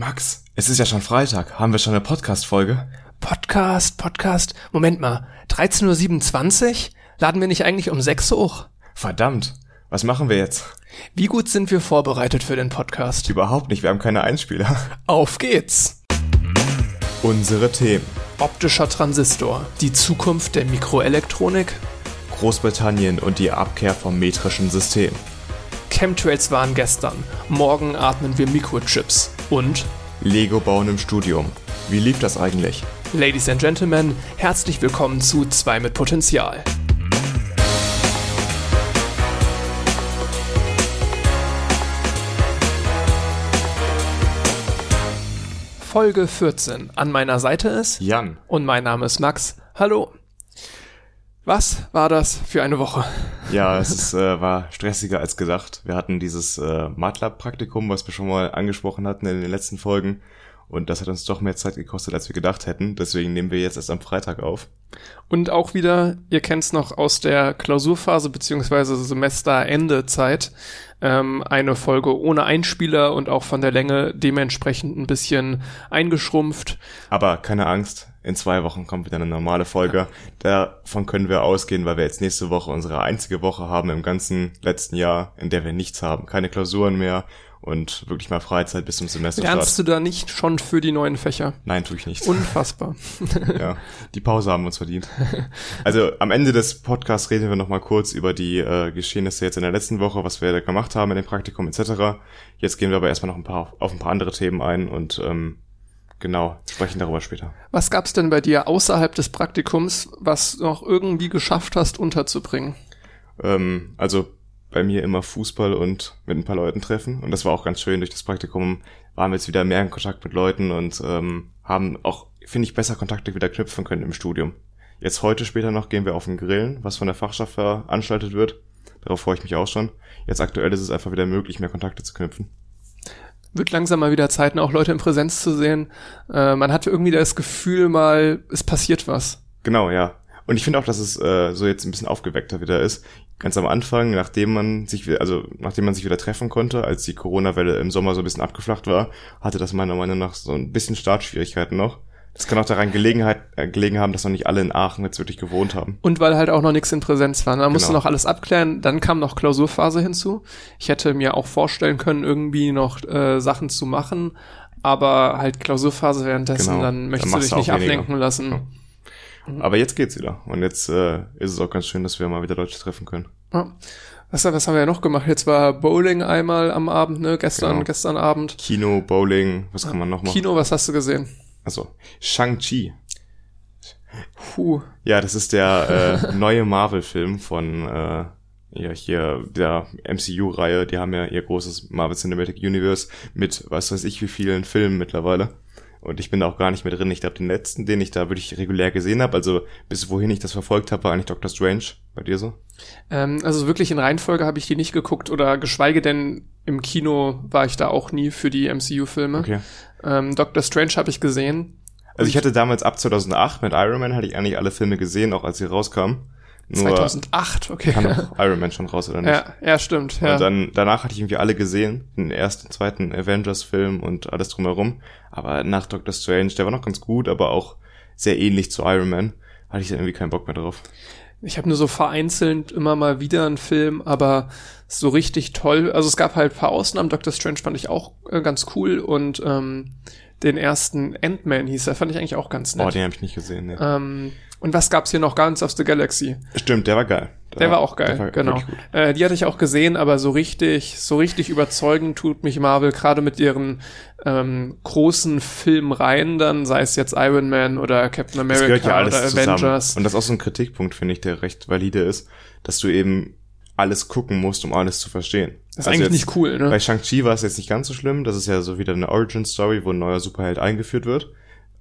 Max, es ist ja schon Freitag. Haben wir schon eine Podcast-Folge? Podcast, Podcast. Moment mal. 13.27 Uhr? Laden wir nicht eigentlich um 6 Uhr hoch? Verdammt. Was machen wir jetzt? Wie gut sind wir vorbereitet für den Podcast? Überhaupt nicht. Wir haben keine Einspieler. Auf geht's. Unsere Themen. Optischer Transistor. Die Zukunft der Mikroelektronik. Großbritannien und die Abkehr vom metrischen System. Chemtrails waren gestern. Morgen atmen wir Mikrochips. Und Lego bauen im Studium. Wie lief das eigentlich? Ladies and Gentlemen, herzlich willkommen zu 2 mit Potenzial. Folge 14. An meiner Seite ist Jan. und mein Name ist Max. Hallo. Was war das für eine Woche? Ja, es ist, äh, war stressiger als gedacht. Wir hatten dieses äh, MATLAB-Praktikum, was wir schon mal angesprochen hatten in den letzten Folgen. Und das hat uns doch mehr Zeit gekostet, als wir gedacht hätten. Deswegen nehmen wir jetzt erst am Freitag auf. Und auch wieder, ihr kennt's noch aus der Klausurphase beziehungsweise Semesterendezeit, ähm, eine Folge ohne Einspieler und auch von der Länge dementsprechend ein bisschen eingeschrumpft. Aber keine Angst, in zwei Wochen kommt wieder eine normale Folge. Davon können wir ausgehen, weil wir jetzt nächste Woche unsere einzige Woche haben im ganzen letzten Jahr, in der wir nichts haben. Keine Klausuren mehr und wirklich mal Freizeit bis zum Semesterstart. Lernst du da nicht schon für die neuen Fächer? Nein, tue ich nicht. Unfassbar. ja, die Pause haben wir uns verdient. Also am Ende des Podcasts reden wir noch mal kurz über die äh, Geschehnisse jetzt in der letzten Woche, was wir da gemacht haben in dem Praktikum etc. Jetzt gehen wir aber erstmal noch ein paar auf ein paar andere Themen ein und ähm, genau sprechen darüber später. Was gab's denn bei dir außerhalb des Praktikums, was du noch irgendwie geschafft hast unterzubringen? Ähm, also bei mir immer Fußball und mit ein paar Leuten treffen. Und das war auch ganz schön. Durch das Praktikum waren wir jetzt wieder mehr in Kontakt mit Leuten und ähm, haben auch, finde ich, besser Kontakte wieder knüpfen können im Studium. Jetzt heute später noch gehen wir auf den Grillen, was von der Fachschaft veranstaltet wird. Darauf freue ich mich auch schon. Jetzt aktuell ist es einfach wieder möglich, mehr Kontakte zu knüpfen. Wird langsam mal wieder Zeit, auch Leute in Präsenz zu sehen. Äh, man hat irgendwie das Gefühl mal, es passiert was. Genau, ja. Und ich finde auch, dass es äh, so jetzt ein bisschen aufgeweckter wieder ist. Ganz am Anfang, nachdem man sich, also nachdem man sich wieder treffen konnte, als die Corona-Welle im Sommer so ein bisschen abgeflacht war, hatte das meiner Meinung nach so ein bisschen Startschwierigkeiten noch. Das kann auch daran Gelegenheit, äh, gelegen haben, dass noch nicht alle in Aachen jetzt wirklich gewohnt haben. Und weil halt auch noch nichts in Präsenz war. Man musste Genau. noch alles abklären. Dann kam noch Klausurphase hinzu. Ich hätte mir auch vorstellen können, irgendwie noch äh, Sachen zu machen. Aber halt Klausurphase währenddessen, Genau. dann Dann möchtest du machst dich du nicht weniger. ablenken lassen. Ja. Aber jetzt geht's wieder. Und jetzt äh, ist es auch ganz schön, dass wir mal wieder Leute treffen können. Ja. Was, was haben wir ja noch gemacht? Jetzt war Bowling einmal am Abend, ne? Gestern, Genau. gestern Abend. Kino, Bowling, was kann man noch machen? Kino, was hast du gesehen? Also, Shang-Chi. Puh. Ja, das ist der äh, neue Marvel-Film von äh, ja, hier der MCU-Reihe. Die haben ja ihr großes Marvel Cinematic Universe mit was weiß ich wie vielen Filmen mittlerweile. Und ich bin da auch gar nicht mehr drin. Ich glaube, den letzten, den ich da wirklich regulär gesehen habe, also bis wohin ich das verfolgt habe, war eigentlich Doctor Strange. Bei dir so? Ähm, also wirklich in Reihenfolge habe ich die nicht geguckt oder geschweige denn im Kino war ich da auch nie für die MCU-Filme. Okay. Ähm, Doctor Strange habe ich gesehen. Also ich hatte damals ab 2008 mit Iron Man hatte ich eigentlich alle Filme gesehen, auch als sie rauskamen. Nur 2008, okay. kam doch Iron Man schon raus oder nicht? ja, ja, stimmt. Ja. Und dann, danach hatte ich irgendwie alle gesehen, den ersten, zweiten Avengers-Film und alles drumherum. Aber nach Doctor Strange, der war noch ganz gut, aber auch sehr ähnlich zu Iron Man, hatte ich dann irgendwie keinen Bock mehr drauf. Ich habe nur so vereinzelt immer mal wieder einen Film, aber so richtig toll. Also es gab halt ein paar Ausnahmen. Doctor Strange fand ich auch äh, ganz cool und ähm, den ersten Ant-Man hieß er, fand ich eigentlich auch ganz nett. Oh, den habe ich nicht gesehen. Nee. ähm, und was gab's hier noch? Guardians of the Galaxy. Stimmt, der war geil. Der war auch geil, der war genau. Äh, die hatte ich auch gesehen, aber so richtig, so richtig überzeugend tut mich Marvel gerade mit ihren ähm, großen Filmreihen dann, sei es jetzt Iron Man oder Captain ja America alles oder zusammen. Avengers. Und das ist auch so ein Kritikpunkt, finde ich, der recht valide ist, dass du eben alles gucken musst, um alles zu verstehen. Das ist eigentlich jetzt, nicht cool, ne? Bei Shang-Chi war es jetzt nicht ganz so schlimm. Das ist ja so wieder eine Origin-Story, wo ein neuer Superheld eingeführt wird.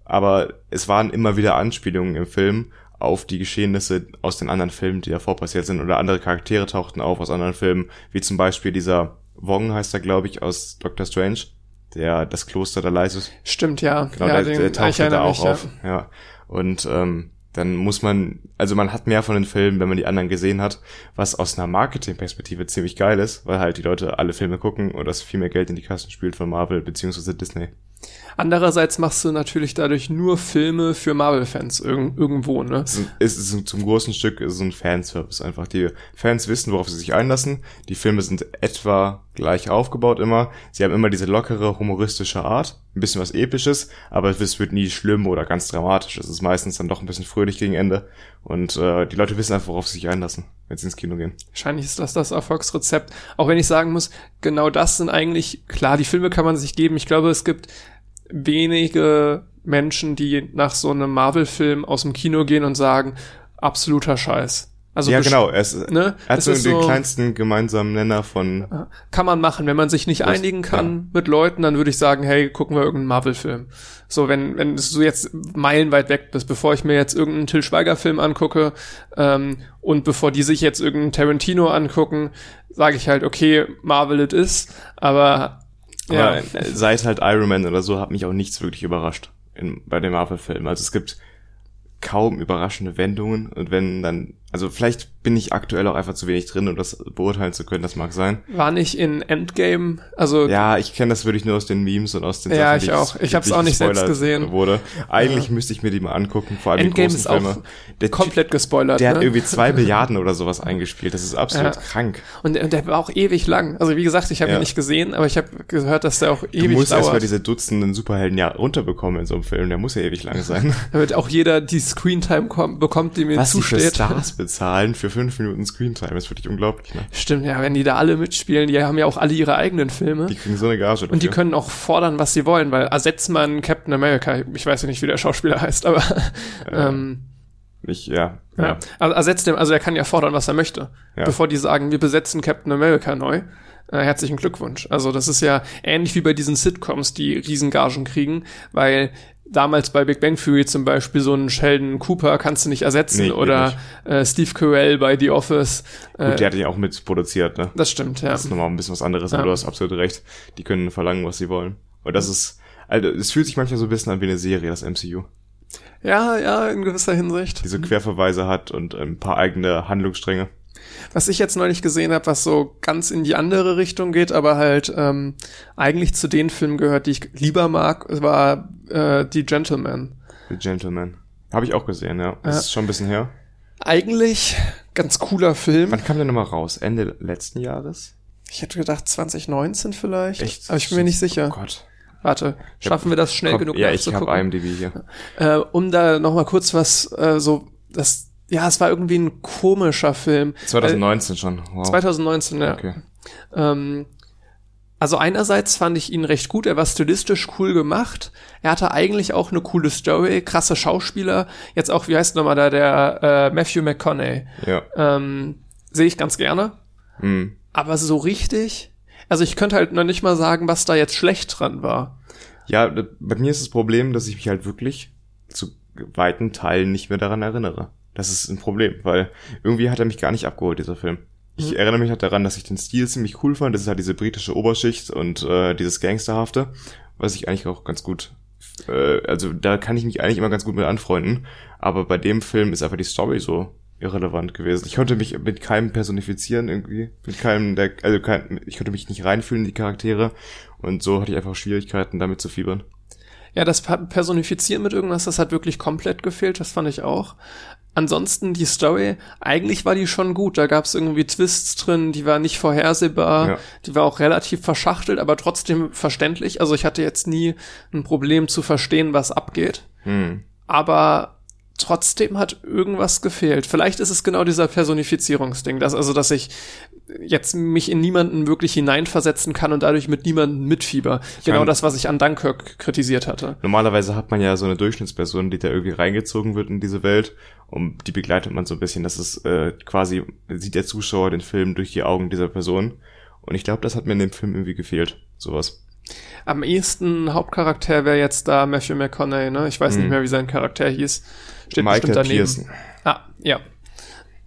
Aber es waren immer wieder Anspielungen im Film auf die Geschehnisse aus den anderen Filmen, die davor passiert sind. Oder andere Charaktere tauchten auf aus anderen Filmen. Wie zum Beispiel dieser Wong heißt er, glaube ich, aus Doctor Strange. Der das Kloster da leitet. Stimmt, ja. Genau, ja, der, der ich taucht da auch mich, ja. auf. Ja. Und ähm, dann muss man, also man hat mehr von den Filmen, wenn man die anderen gesehen hat, was aus einer Marketingperspektive ziemlich geil ist, weil halt die Leute alle Filme gucken und das viel mehr Geld in die Kassen spielt von Marvel beziehungsweise Disney. Andererseits machst du natürlich dadurch nur Filme für Marvel-Fans irg irgendwo, ne? Es ist, zum großen Stück ist es ein Fanservice einfach. Die Fans wissen, worauf sie sich einlassen. Die Filme sind etwa gleich aufgebaut immer. Sie haben immer diese lockere, humoristische Art. Ein bisschen was Episches, aber es wird nie schlimm oder ganz dramatisch. Es ist meistens dann doch ein bisschen fröhlich gegen Ende. Und äh, die Leute wissen einfach, worauf sie sich einlassen, wenn sie ins Kino gehen. Wahrscheinlich ist das das Erfolgsrezept. Auch wenn ich sagen muss, genau das sind eigentlich, klar, die Filme kann man sich geben. Ich glaube, es gibt wenige Menschen, die nach so einem Marvel-Film aus dem Kino gehen und sagen, absoluter Scheiß. Also ja, genau. Es, ne? Er hat so den so, kleinsten gemeinsamen Nenner von. Kann man machen. Wenn man sich nicht einigen kann ja. mit Leuten, dann würde ich sagen, hey, gucken wir irgendeinen Marvel-Film. So, wenn, wenn du jetzt meilenweit weg bist, bevor ich mir jetzt irgendeinen Till Schweiger-Film angucke ähm, und bevor die sich jetzt irgendeinen Tarantino angucken, sage ich halt, okay, Marvel it is, aber ja. Aber seit halt Iron Man oder so hat mich auch nichts wirklich überrascht in, bei dem Marvel-Film. Also es gibt kaum überraschende Wendungen und wenn dann also vielleicht bin ich aktuell auch einfach zu wenig drin, um das beurteilen zu können, das mag sein. War nicht in Endgame, also Ja, ich kenne das wirklich nur aus den Memes und aus den Ja, Sachen, ich auch. Ich habe es auch nicht selbst gesehen. Wurde. Eigentlich ja. müsste ich mir die mal angucken, vor allem Endgame die großen ist Filme. auch der komplett gespoilert. Der ne? hat irgendwie zwei Milliarden oder sowas eingespielt. Das ist absolut ja. krank. Und, und, der war auch ewig lang. Also wie gesagt, ich habe ja. ihn nicht gesehen, aber ich habe gehört, dass der auch ewig dauert. Du musst erstmal diese Dutzenden Superhelden ja runterbekommen in so einem Film. Der muss ja ewig lang sein. Damit auch jeder die Screentime bekommt, die mir Was zusteht. Was die für Stars bezahlen für fünf Minuten Screentime. ist wirklich unglaublich. Ne? Stimmt, ja, wenn die da alle mitspielen, die haben ja auch alle ihre eigenen Filme. Die kriegen so eine Gage dafür. Und die können auch fordern, was sie wollen, weil ersetzt man Captain America, ich weiß ja nicht, wie der Schauspieler heißt, aber äh, ähm, ich, ja. Ja, ja. Also ersetzt dem, also er kann ja fordern, was er möchte. Ja. Bevor die sagen, wir besetzen Captain America neu. Äh, herzlichen Glückwunsch. Also das ist ja ähnlich wie bei diesen Sitcoms, die Riesengagen kriegen, weil damals bei Big Bang Theory zum Beispiel so einen Sheldon Cooper kannst du nicht ersetzen nee, oder äh, Steve Carell bei The Office. Äh, Gut, der hat ja auch mitproduziert, ne? Das stimmt, ja. Das ist nochmal ein bisschen was anderes, aber du hast absolut recht. Die können verlangen, was sie wollen. Und das ist, also es fühlt sich manchmal so ein bisschen an wie eine Serie, das MCU. Ja, ja, in gewisser Hinsicht. Diese Querverweise hat und ein paar eigene Handlungsstränge. Was ich jetzt neulich gesehen habe, was so ganz in die andere Richtung geht, aber halt ähm, eigentlich zu den Filmen gehört, die ich lieber mag, war äh, Die Gentleman. The Gentleman. Habe ich auch gesehen, ja. Das ja. ist schon ein bisschen her. Eigentlich ganz cooler Film. Wann kam der nochmal raus? Ende letzten Jahres? Ich hätte gedacht 2019 vielleicht. Echt? Aber ich bin mir nicht sicher. Oh Gott. Warte, schaffen hab, wir das schnell komm, genug Ja, ich habe IMDb hier. Äh, um da nochmal kurz was äh, so das ja, es war irgendwie ein komischer Film. 2019 äh, schon. Wow. 2019, ja. Okay. Ähm, also einerseits fand ich ihn recht gut, er war stilistisch cool gemacht. Er hatte eigentlich auch eine coole Story, krasse Schauspieler. Jetzt auch, wie heißt nochmal da, der äh, Matthew McConaughey. Ja. Ähm, Sehe ich ganz gerne. Mhm. Aber so richtig, also ich könnte halt noch nicht mal sagen, was da jetzt schlecht dran war. Ja, bei mir ist das Problem, dass ich mich halt wirklich zu weiten Teilen nicht mehr daran erinnere. Das ist ein Problem, weil irgendwie hat er mich gar nicht abgeholt, dieser Film. Ich mhm. erinnere mich halt daran, dass ich den Stil ziemlich cool fand. Das ist halt diese britische Oberschicht und äh, dieses Gangsterhafte, was ich eigentlich auch ganz gut, äh, also da kann ich mich eigentlich immer ganz gut mit anfreunden. Aber bei dem Film ist einfach die Story so irrelevant gewesen. Ich konnte mich mit keinem personifizieren irgendwie, mit keinem der, also kein, ich konnte mich nicht reinfühlen in die Charaktere und so hatte ich einfach Schwierigkeiten damit zu fiebern. Ja, das Personifizieren mit irgendwas, das hat wirklich komplett gefehlt, das fand ich auch. Ansonsten die Story, eigentlich war die schon gut. Da gab es irgendwie Twists drin, die war nicht vorhersehbar, ja. die war auch relativ verschachtelt, aber trotzdem verständlich. Also ich hatte jetzt nie ein Problem zu verstehen, was abgeht. Hm. Aber trotzdem hat irgendwas gefehlt. Vielleicht ist es genau dieser Personifizierungsding, dass also, dass ich jetzt mich in niemanden wirklich hineinversetzen kann und dadurch mit niemandem mitfieber. Ich genau meine, das, was ich an Dunkirk kritisiert hatte. Normalerweise hat man ja so eine Durchschnittsperson, die da irgendwie reingezogen wird in diese Welt und die begleitet man so ein bisschen. Das ist äh, quasi, sieht der Zuschauer den Film durch die Augen dieser Person. Und ich glaube, das hat mir in dem Film irgendwie gefehlt. Sowas. Am ehesten Hauptcharakter wäre jetzt da Matthew McConaughey, ne? Ich weiß hm. nicht mehr, wie sein Charakter hieß. Steht Michael bestimmt daneben. Pearson. Ah, ja.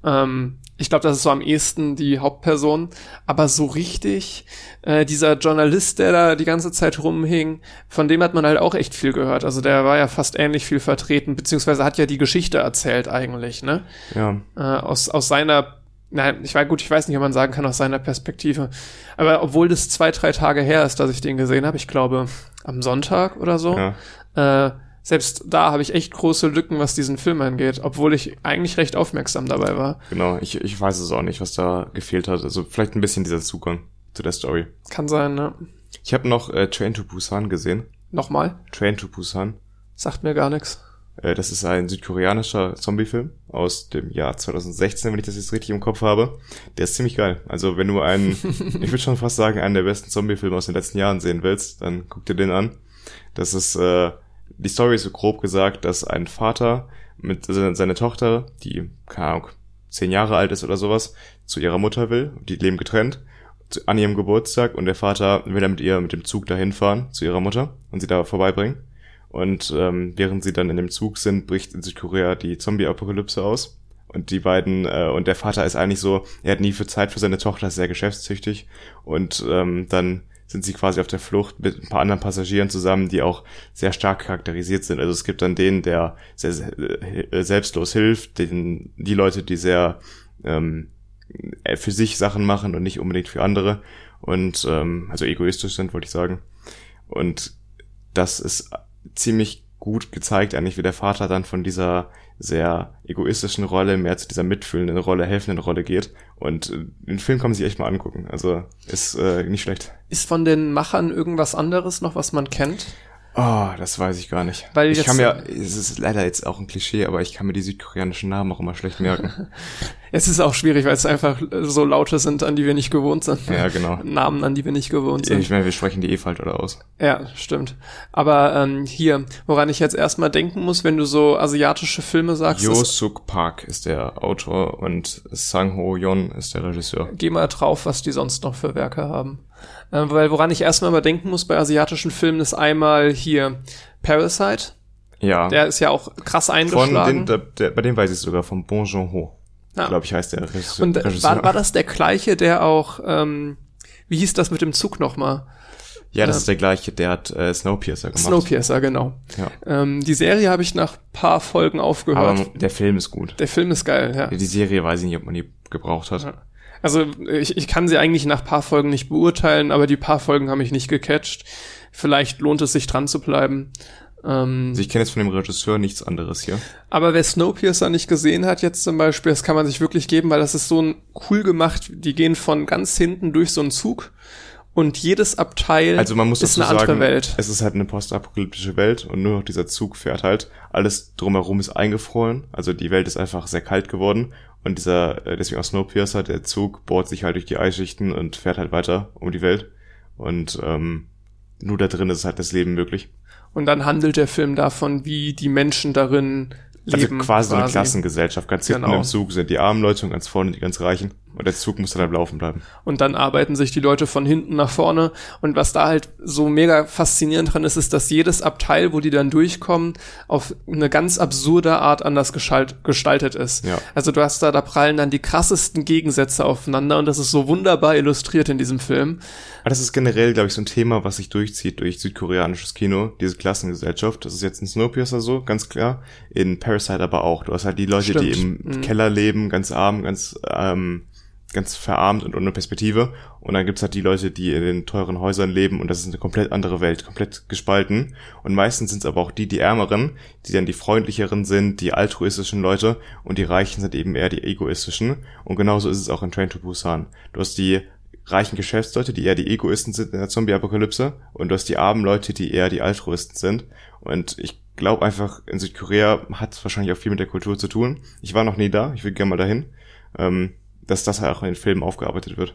Ähm, ich glaube, das ist so am ehesten die Hauptperson. Aber so richtig, äh, dieser Journalist, der da die ganze Zeit rumhing, von dem hat man halt auch echt viel gehört. Also der war ja fast ähnlich viel vertreten, beziehungsweise hat ja die Geschichte erzählt eigentlich, ne? Ja. Äh, aus, aus seiner Nein, ich war gut, ich weiß nicht, ob man sagen kann aus seiner Perspektive. Aber obwohl das zwei, drei Tage her ist, dass ich den gesehen habe, ich glaube am Sonntag oder so, ja. äh, selbst da habe ich echt große Lücken, was diesen Film angeht, obwohl ich eigentlich recht aufmerksam dabei war. Genau, ich, ich weiß es auch nicht, was da gefehlt hat. Also vielleicht ein bisschen dieser Zugang zu der Story. Kann sein, ne? Ich habe noch äh, Train to Busan gesehen. Nochmal? Train to Busan. Sagt mir gar nichts. Äh, das ist ein südkoreanischer Zombie-Film aus dem Jahr 2016, wenn ich das jetzt richtig im Kopf habe. Der ist ziemlich geil. Also wenn du einen, ich würde schon fast sagen, einen der besten Zombie-Filme aus den letzten Jahren sehen willst, dann guck dir den an. Das ist, äh, die Story ist so grob gesagt, dass ein Vater mit seiner Tochter, die, keine Ahnung, zehn Jahre alt ist oder sowas, zu ihrer Mutter will. Die leben getrennt an ihrem Geburtstag und der Vater will dann mit ihr mit dem Zug dahin fahren zu ihrer Mutter und sie da vorbeibringen. Und ähm, während sie dann in dem Zug sind, bricht in Südkorea die Zombie-Apokalypse aus. Und die beiden, äh, und der Vater ist eigentlich so, er hat nie für Zeit für seine Tochter, ist sehr geschäftstüchtig. Und ähm, dann sind sie quasi auf der Flucht mit ein paar anderen Passagieren zusammen, die auch sehr stark charakterisiert sind. Also es gibt dann den, der sehr, sehr äh, selbstlos hilft, den, die Leute, die sehr ähm, für sich Sachen machen und nicht unbedingt für andere. Und ähm, also egoistisch sind, wollte ich sagen. Und das ist ziemlich gut gezeigt, eigentlich, wie der Vater dann von dieser sehr egoistischen Rolle mehr zu dieser mitfühlenden Rolle, helfenden Rolle geht. Und äh, den Film kann man sich echt mal angucken. Also ist äh, nicht schlecht. Ist von den Machern irgendwas anderes noch, was man kennt? Oh, das weiß ich gar nicht. Weil ich kann mir, es ist leider jetzt auch ein Klischee, aber ich kann mir die südkoreanischen Namen auch immer schlecht merken. es ist auch schwierig, weil es einfach so Laute sind, an die wir nicht gewohnt sind. Ja, genau. Namen, an die wir nicht gewohnt sind. Ich meine, wir sprechen die eh falsch oder aus. Ja, stimmt. Aber ähm, hier, woran ich jetzt erstmal denken muss, wenn du so asiatische Filme sagst. Jo Suk Park ist der Autor und Sang Ho Yon ist der Regisseur. Geh mal drauf, was die sonst noch für Werke haben. Äh, weil woran ich erstmal mal denken muss bei asiatischen Filmen ist einmal hier Parasite. Ja. Der ist ja auch krass eingeschlagen. Von den, der, der, bei dem weiß ich sogar, von Bon Joon-ho. Ja. Glaube ich, heißt der Regisseur. Und äh, war, war das der gleiche, der auch, ähm, wie hieß das mit dem Zug nochmal? Ja, das äh, ist der gleiche, der hat äh, Snowpiercer gemacht. Snowpiercer, genau. Ja. Ähm, die Serie habe ich nach paar Folgen aufgehört. Aber der Film ist gut. Der Film ist geil, ja. Die Serie weiß ich nicht, ob man die gebraucht hat. Ja. Also ich, ich kann sie eigentlich nach paar Folgen nicht beurteilen, aber die paar Folgen haben mich nicht gecatcht. Vielleicht lohnt es sich dran zu bleiben. Ähm, also ich kenne jetzt von dem Regisseur nichts anderes hier. Aber wer Snowpiercer nicht gesehen hat jetzt zum Beispiel, das kann man sich wirklich geben, weil das ist so ein cool gemacht. Die gehen von ganz hinten durch so einen Zug und jedes Abteil also man muss ist eine sagen, andere Welt. Es ist halt eine postapokalyptische Welt und nur noch dieser Zug fährt halt. Alles drumherum ist eingefroren, also die Welt ist einfach sehr kalt geworden und dieser, äh, deswegen auch Snowpiercer, der Zug bohrt sich halt durch die Eisschichten und fährt halt weiter um die Welt. Und ähm, nur da drin ist halt das Leben möglich. Und dann handelt der Film davon, wie die Menschen darin also leben. Also quasi, quasi. so eine Klassengesellschaft. Ganz hinten genau. im Zug sind die armen Leute und ganz vorne die ganz Reichen. Und der Zug muss dann halt laufen bleiben. Und dann arbeiten sich die Leute von hinten nach vorne. Und was da halt so mega faszinierend dran ist, ist, dass jedes Abteil, wo die dann durchkommen, auf eine ganz absurde Art anders gestaltet ist. Ja. Also du hast da, da prallen dann die krassesten Gegensätze aufeinander und das ist so wunderbar illustriert in diesem Film. Aber das ist generell, glaube ich, so ein Thema, was sich durchzieht durch südkoreanisches Kino, diese Klassengesellschaft. Das ist jetzt in Snowpiercer so, ganz klar. In Parasite aber auch. Du hast halt die Leute, Stimmt. die im mhm. Keller leben, ganz arm, ganz ähm, ganz verarmt und ohne Perspektive. Und dann gibt's halt die Leute, die in den teuren Häusern leben und das ist eine komplett andere Welt, komplett gespalten. Und meistens sind es aber auch die, die Ärmeren, die dann die freundlicheren sind, die altruistischen Leute und die Reichen sind eben eher die egoistischen. Und genauso ist es auch in Train to Busan. Du hast die reichen Geschäftsleute, die eher die Egoisten sind in der Zombie-Apokalypse und du hast die armen Leute, die eher die Altruisten sind. Und ich glaube einfach, in Südkorea hat es wahrscheinlich auch viel mit der Kultur zu tun. Ich war noch nie da, ich will gerne mal dahin. Ähm, dass das halt auch in den Filmen aufgearbeitet wird.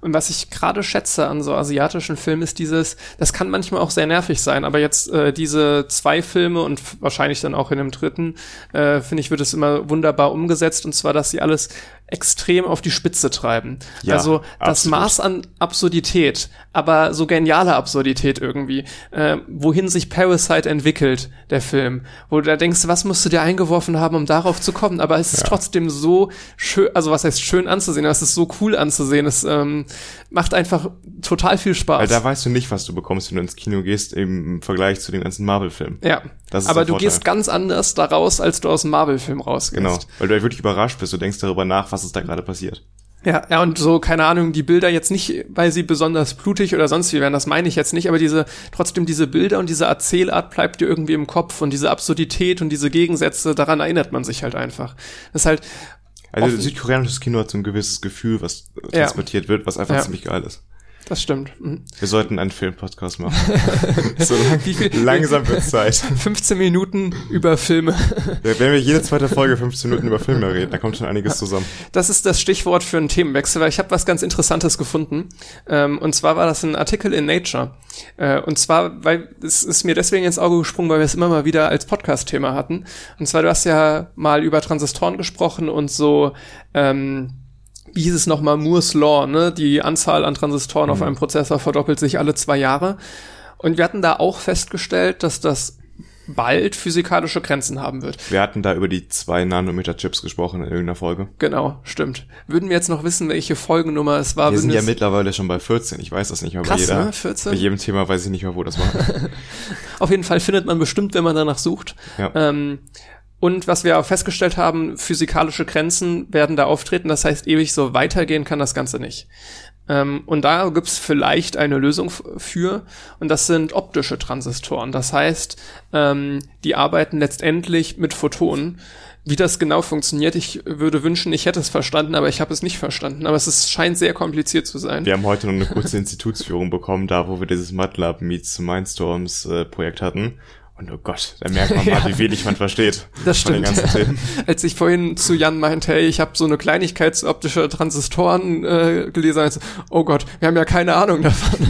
Und was ich gerade schätze an so asiatischen Filmen ist dieses, das kann manchmal auch sehr nervig sein, aber jetzt äh, diese zwei Filme und wahrscheinlich dann auch in dem dritten, äh, finde ich, wird es immer wunderbar umgesetzt und zwar, dass sie alles extrem auf die Spitze treiben. Ja, also das absolut. Maß an Absurdität, aber so geniale Absurdität irgendwie, äh, wohin sich Parasite entwickelt, der Film, wo du da denkst, was musst du dir eingeworfen haben, um darauf zu kommen, aber es ist ja. trotzdem so schön, also was heißt schön anzusehen, es ist so cool anzusehen, es ähm, macht einfach total viel Spaß. Weil da weißt du nicht, was du bekommst, wenn du ins Kino gehst, im Vergleich zu den ganzen Marvel-Filmen. Ja. Aber du Vorteil. gehst ganz anders daraus, als du aus dem Marvel-Film rausgehst. Genau, weil du halt wirklich überrascht bist. Du denkst darüber nach, was ist da gerade passiert. Ja, ja, und so, keine Ahnung, die Bilder jetzt nicht, weil sie besonders blutig oder sonst wie wären, das meine ich jetzt nicht, aber diese, trotzdem diese Bilder und diese Erzählart bleibt dir irgendwie im Kopf und diese Absurdität und diese Gegensätze, daran erinnert man sich halt einfach. Das ist halt, Also südkoreanisches Kino hat so ein gewisses Gefühl, was äh, Ja. transportiert wird, was einfach Ja. ziemlich geil ist. Das stimmt. Mhm. Wir sollten einen Filmpodcast machen. so lang, langsam wird Zeit. 15 Minuten über Filme. Ja, Wenn wir jede zweite Folge 15 Minuten über Filme reden, da kommt schon einiges zusammen. Das ist das Stichwort für einen Themenwechsel, weil ich habe was ganz Interessantes gefunden. Ähm, und zwar war das ein Artikel in Nature. Äh, und zwar, weil es ist mir deswegen ins Auge gesprungen, weil wir es immer mal wieder als Podcast-Thema hatten. Und zwar, du hast ja mal über Transistoren gesprochen und so, ähm, wie hieß es nochmal, Moore's Law, ne? Die Anzahl an Transistoren auf einem Prozessor verdoppelt sich alle zwei Jahre. Und wir hatten da auch festgestellt, dass das bald physikalische Grenzen haben wird. Wir hatten da über die 2 Nanometer Chips gesprochen in irgendeiner Folge. Genau, stimmt. Würden wir jetzt noch wissen, welche Folgennummer es war, Wir sind ja mittlerweile schon bei 14. Ich weiß das nicht mehr bei Krass, jeder. ne? 14? Bei jedem Thema weiß ich nicht mehr, wo das war. Auf jeden Fall findet man bestimmt, wenn man danach sucht. Ja. Ähm, und was wir auch festgestellt haben, physikalische Grenzen werden da auftreten. Das heißt, ewig so weitergehen kann das Ganze nicht. Ähm, und da gibt's vielleicht eine Lösung für. Und das sind optische Transistoren. Das heißt, ähm, die arbeiten letztendlich mit Photonen. Wie das genau funktioniert, ich würde wünschen, ich hätte es verstanden, aber ich habe es nicht verstanden. Aber es ist, scheint sehr kompliziert zu sein. Wir haben heute noch eine kurze Institutsführung bekommen, da wo wir dieses MATLAB Meets Mindstorms äh, Projekt hatten. Und oh Gott, da merkt man mal, Ja. wie wenig man versteht Das von den stimmt. ganzen Themen. Als ich vorhin zu Jan meinte, hey, ich habe so eine Kleinigkeitsoptische Transistoren äh, gelesen, also, oh Gott, wir haben ja keine Ahnung davon.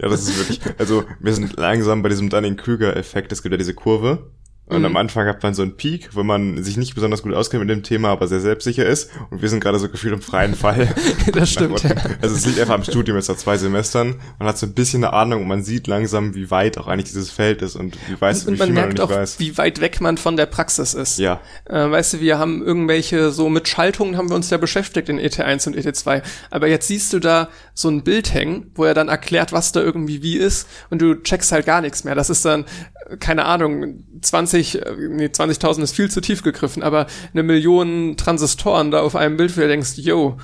Ja, das ist wirklich, also wir sind langsam bei diesem Dunning-Kruger-Effekt. Es gibt ja diese Kurve. Und Mhm. am Anfang hat man so einen Peak, wo man sich nicht besonders gut auskennt mit dem Thema, aber sehr selbstsicher ist. Und wir sind gerade so gefühlt im freien Fall. das stimmt, ja. Also es liegt einfach am Studium jetzt nach zwei Semestern. Man hat so ein bisschen eine Ahnung und man sieht langsam, wie weit auch eigentlich dieses Feld ist und wie weiß, Und wie man viel merkt auch, weiß. wie weit weg man von der Praxis ist. Ja, Äh, weißt du, wir haben irgendwelche, so mit Schaltungen haben wir uns ja beschäftigt in ET1 und ET2. Aber jetzt siehst du da so ein Bild hängen, wo er dann erklärt, was da irgendwie wie ist und du checkst halt gar nichts mehr. Das ist dann, keine Ahnung, 20, äh, nee, 20.000 ist viel zu tief gegriffen, aber eine Million Transistoren da auf einem Bild, wo du denkst, yo,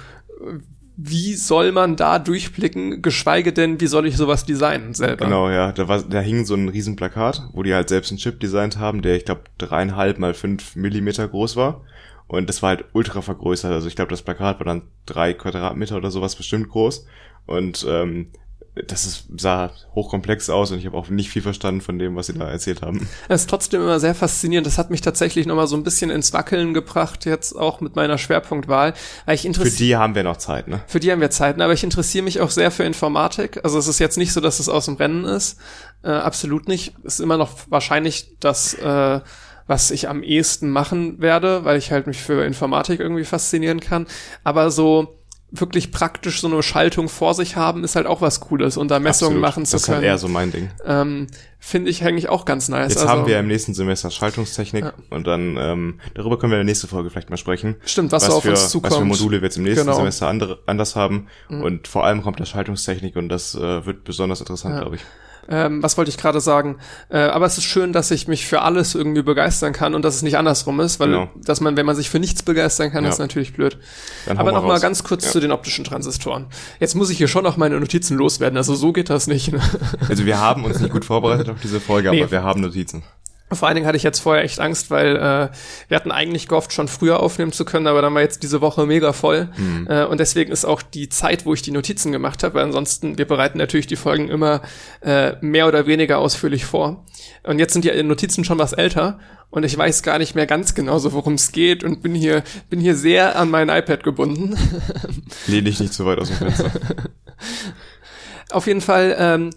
wie soll man da durchblicken, geschweige denn, wie soll ich sowas designen selber? genau, ja. Da, war, da hing so ein riesen Plakat, wo die halt selbst einen Chip designt haben, der, ich glaube, dreieinhalb mal fünf Millimeter groß war. Und das war halt ultra vergrößert. Also ich glaube, das Plakat war dann drei Quadratmeter oder sowas bestimmt groß. Und ähm, das ist, sah hochkomplex aus und ich habe auch nicht viel verstanden von dem, was sie da erzählt haben. Das ist trotzdem immer sehr faszinierend. Das hat mich tatsächlich nochmal so ein bisschen ins Wackeln gebracht, jetzt auch mit meiner Schwerpunktwahl. Ich Für die haben wir noch Zeit, ne? Für die haben wir Zeiten, aber ich interessiere mich auch sehr für Informatik. Also es ist jetzt nicht so, dass es aus dem Rennen ist. Äh, absolut nicht. Es ist immer noch wahrscheinlich das, äh, was ich am ehesten machen werde, weil ich halt mich für Informatik irgendwie faszinieren kann. Aber so wirklich praktisch so eine Schaltung vor sich haben, ist halt auch was Cooles und da Messungen Absolut. machen zu Das ist halt können. eher so mein Ding. ähm, Finde ich eigentlich auch ganz nice. Jetzt also, haben wir im nächsten Semester Schaltungstechnik Ja. und dann ähm, darüber können wir in der nächsten Folge vielleicht mal sprechen. Stimmt, was so auf für, uns zukommt. Was für Module wir jetzt im nächsten Genau. Semester andere, anders haben. Und vor allem kommt da Schaltungstechnik und das äh, wird besonders interessant, Ja. glaube ich. Ähm, was wollte ich gerade sagen? Äh, aber es ist schön, dass ich mich für alles irgendwie begeistern kann und dass es nicht andersrum ist, weil Genau. dass man, wenn man sich für nichts begeistern kann, Ja. ist natürlich blöd. Dann aber mal noch mal raus. ganz kurz Ja. zu den optischen Transistoren. Jetzt muss ich hier schon noch meine Notizen loswerden. Also so geht das nicht. Also wir haben uns nicht gut vorbereitet auf diese Folge, Nee. aber wir haben Notizen. Vor allen Dingen hatte ich jetzt vorher echt Angst, weil äh, wir hatten eigentlich gehofft, schon früher aufnehmen zu können, aber dann war jetzt diese Woche mega voll. Mhm. Äh, und deswegen ist auch die Zeit, wo ich die Notizen gemacht habe, weil ansonsten, wir bereiten natürlich die Folgen immer äh, mehr oder weniger ausführlich vor. Und jetzt sind die Notizen schon was älter und ich weiß gar nicht mehr ganz genau so, worum es geht und bin hier, bin hier sehr an mein iPad gebunden. Lehn dich nicht zu weit aus dem Fenster. Auf jeden Fall, ähm,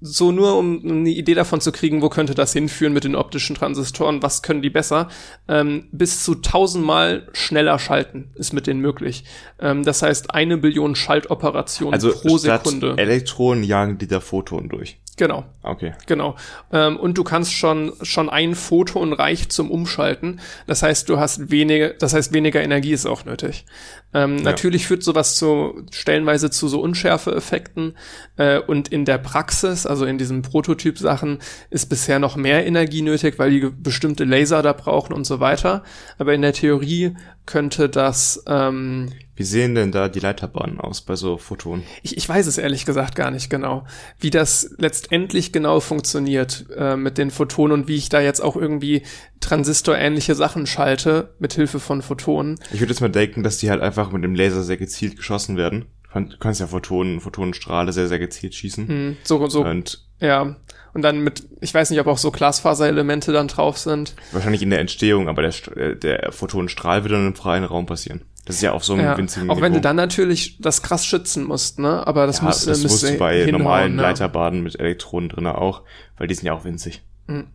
so nur um eine Idee davon zu kriegen, wo könnte das hinführen mit den optischen Transistoren, was können die besser, ähm, bis zu tausendmal schneller schalten ist mit denen möglich. Ähm, das heißt, eine Billion Schaltoperationen Also pro Sekunde. Elektronen jagen die da Photonen durch. Genau. Okay. Genau. Ähm, und du kannst schon, schon ein Photon reicht zum Umschalten. Das heißt, du hast weniger, das heißt, weniger Energie ist auch nötig. Ähm, ja. Natürlich führt sowas zu, stellenweise zu so Unschärfe-Effekten. Äh, und in der Praxis, also in diesen Prototyp-Sachen, ist bisher noch mehr Energie nötig, weil die bestimmte Laser da brauchen und so weiter. Aber in der Theorie könnte das, ähm, wie sehen denn da die Leiterbahnen aus bei so Photonen? Ich, ich weiß es ehrlich gesagt gar nicht genau, wie das letztendlich genau funktioniert äh, mit den Photonen und wie ich da jetzt auch irgendwie transistorähnliche Sachen schalte mit Hilfe von Photonen. Ich würde jetzt mal denken, dass die halt einfach mit dem Laser sehr gezielt geschossen werden. Du kannst ja Photonen, Photonenstrahle sehr, sehr gezielt schießen. Hm, so, so. Und ja. Und dann mit, ich weiß nicht, ob auch so Glasfaserelemente dann drauf sind. Wahrscheinlich in der Entstehung, aber der, äh, der Photonenstrahl wird dann im freien Raum passieren. Das ist ja auf so einem ja, winzigen Auch Niveau. wenn du dann natürlich das krass schützen musst, ne? Aber das ja, muss das musst du bei hinhauen, normalen ne? Leiterbaden mit Elektronen drinne auch, weil die sind ja auch winzig. Mhm.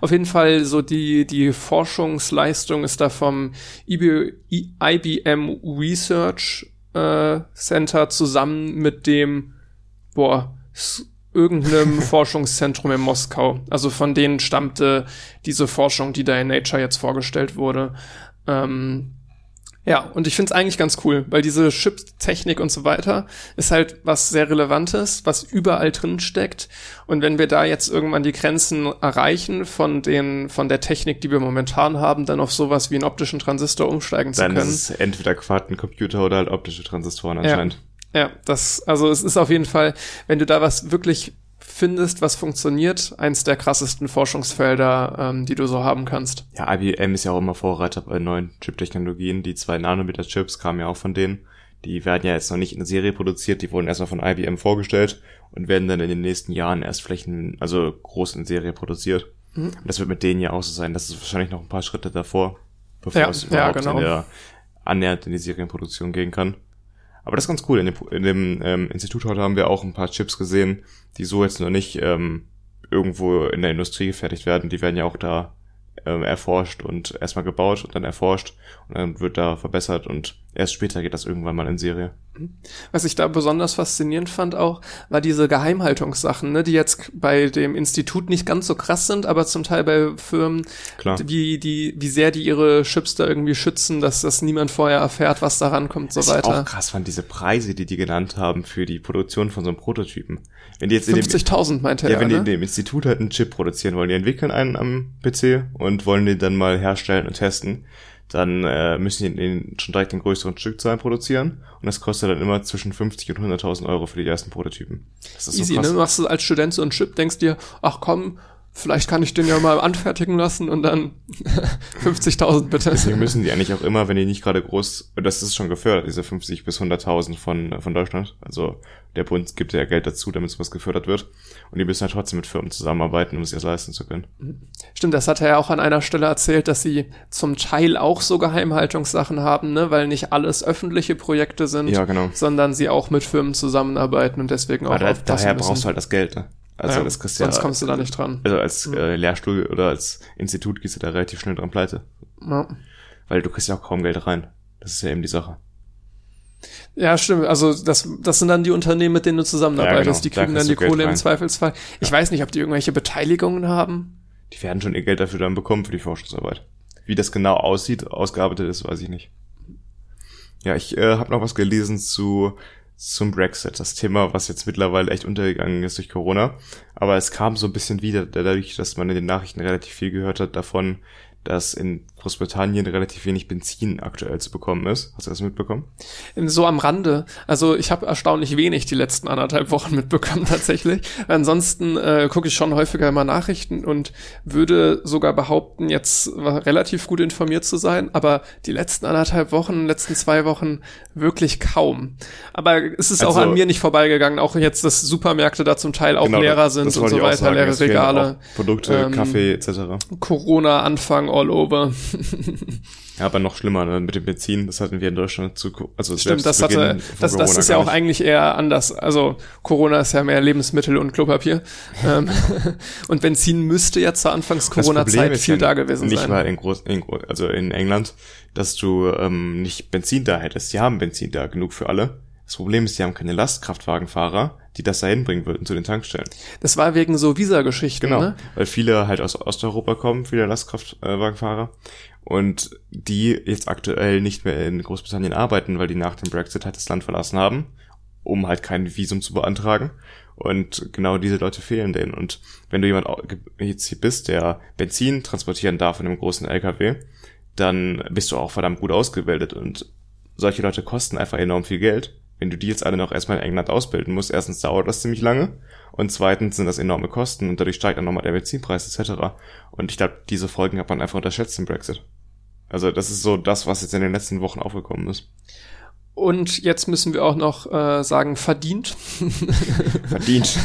Auf jeden Fall so die die Forschungsleistung ist da vom IBM Research äh, Center zusammen mit dem boah irgendeinem Forschungszentrum in Moskau. Also von denen stammte diese Forschung, die da in Nature jetzt vorgestellt wurde. Ähm, ja, und ich finde es eigentlich ganz cool, weil diese Chip-Technik und so weiter ist halt was sehr Relevantes, was überall drin steckt. Und wenn wir da jetzt irgendwann die Grenzen erreichen von den, von der Technik, die wir momentan haben, dann auf sowas wie einen optischen Transistor umsteigen dann zu können. Dann ist es entweder Quantencomputer oder halt optische Transistoren anscheinend. Ja, ja, das, also es ist auf jeden Fall, wenn du da was wirklich findest, was funktioniert, eins der krassesten Forschungsfelder, ähm, die du so haben kannst. Ja, IBM ist ja auch immer Vorreiter bei neuen Chip-Technologien. Die zwei Nanometer-Chips kamen ja auch von denen. Die werden ja jetzt noch nicht in Serie produziert, die wurden erstmal von IBM vorgestellt und werden dann in den nächsten Jahren erst flächen, also groß in Serie produziert. Mhm. Und das wird mit denen ja auch so sein. Das ist wahrscheinlich noch ein paar Schritte davor, bevor ja, es überhaupt ja, genau. in der, annähernd in die Serienproduktion gehen kann. Aber das ist ganz cool. In dem, in dem ähm, Institut heute haben wir auch ein paar Chips gesehen, die so jetzt noch nicht ähm, irgendwo in der Industrie gefertigt werden. Die werden ja auch da ähm, erforscht und erstmal gebaut und dann erforscht und dann wird da verbessert und erst später geht das irgendwann mal in Serie. Was ich da besonders faszinierend fand auch, war diese Geheimhaltungssachen, ne, die jetzt bei dem Institut nicht ganz so krass sind, aber zum Teil bei Firmen, Klar. wie die, wie sehr die ihre Chips da irgendwie schützen, dass das niemand vorher erfährt, was da rankommt, so was weiter. Ich auch krass fand diese Preise, die die genannt haben für die Produktion von so einem Prototypen. Wenn die jetzt 50.000 meinte er. Ja, wenn ne? die in dem Institut halt einen Chip produzieren wollen, die entwickeln einen am PC und wollen den dann mal herstellen und testen dann äh, müssen die den schon direkt in größeren Stückzahlen produzieren und das kostet dann immer zwischen 50 und 100.000 Euro für die ersten Prototypen. Das ist Easy, so krass. ne? Machst du als Student so einen Chip, denkst dir, ach komm, vielleicht kann ich den ja mal anfertigen lassen und dann 50.000 bitte. Deswegen müssen die eigentlich auch immer, wenn die nicht gerade groß, das ist schon gefördert, diese 50 bis 100.000 von, von Deutschland. Also der Bund gibt ja Geld dazu, damit sowas gefördert wird. Und die müssen ja trotzdem mit Firmen zusammenarbeiten, um es jetzt leisten zu können. Stimmt, das hat er ja auch an einer Stelle erzählt, dass sie zum Teil auch so Geheimhaltungssachen haben, ne, weil nicht alles öffentliche Projekte sind, ja, genau. sondern sie auch mit Firmen zusammenarbeiten und deswegen auch Aber da, daher müssen. brauchst du halt das Geld, ne? Also ja, das kriegst sonst ja, kommst du da nicht dran. Also als äh, Lehrstuhl oder als Institut gehst du da relativ schnell dran pleite. Ja. Weil du kriegst ja auch kaum Geld rein. Das ist ja eben die Sache. Ja, stimmt. Also das, das sind dann die Unternehmen, mit denen du zusammenarbeitest. Ja, genau. Die kriegen da dann die Kohle rein. im Zweifelsfall. Ich weiß nicht, ob die irgendwelche Beteiligungen haben. Die werden schon ihr Geld dafür dann bekommen für die Forschungsarbeit. Wie das genau aussieht, ausgearbeitet ist, weiß ich nicht. Ja, ich äh, habe noch was gelesen zu zum Brexit, das Thema, was jetzt mittlerweile echt untergegangen ist durch Corona. Aber es kam so ein bisschen wieder dadurch, dass man in den Nachrichten relativ viel gehört hat davon, dass in Großbritannien relativ wenig Benzin aktuell zu bekommen ist. Hast du das mitbekommen? So am Rande. Also ich habe erstaunlich wenig die letzten anderthalb Wochen mitbekommen tatsächlich. Ansonsten äh, gucke ich schon häufiger mal Nachrichten und würde sogar behaupten, jetzt relativ gut informiert zu sein. Aber die letzten anderthalb Wochen, letzten zwei Wochen wirklich kaum. Aber es ist also, auch an mir nicht vorbeigegangen. Auch jetzt, dass Supermärkte da zum Teil auch genau, leerer sind und so weiter, leere Regale. Produkte, ähm, Kaffee etc. Corona-Anfang all over. Ja, aber noch schlimmer ne? mit dem Benzin. Das hatten wir in Deutschland zu, also Stimmt, das hatte, das, das ist ja auch eigentlich eher anders. Also Corona ist ja mehr Lebensmittel und Klopapier. Ähm, und Benzin müsste ja zur Anfangs-Corona-Zeit viel ja da gewesen nicht sein. Nicht mal in, Groß, in, also in England, dass du ähm, nicht Benzin da hättest. Die haben Benzin da genug für alle. Das Problem ist, die haben keine Lastkraftwagenfahrer, die das dahin bringen würden zu den Tankstellen. Das war wegen so Visa-Geschichten, Genau, ne? weil viele halt aus Osteuropa kommen, viele Lastkraftwagenfahrer und die jetzt aktuell nicht mehr in Großbritannien arbeiten, weil die nach dem Brexit halt das Land verlassen haben, um halt kein Visum zu beantragen. Und genau diese Leute fehlen denen. Und wenn du jemand jetzt hier bist, der Benzin transportieren darf in einem großen LKW, dann bist du auch verdammt gut ausgebildet. Und solche Leute kosten einfach enorm viel Geld. Wenn du die jetzt alle noch erstmal in England ausbilden musst, erstens dauert das ziemlich lange und zweitens sind das enorme Kosten und dadurch steigt dann nochmal der Benzinpreis etc. Und ich glaube, diese Folgen hat man einfach unterschätzt im Brexit. Also das ist so das, was jetzt in den letzten Wochen aufgekommen ist. Und jetzt müssen wir auch noch äh, sagen, verdient. Verdient.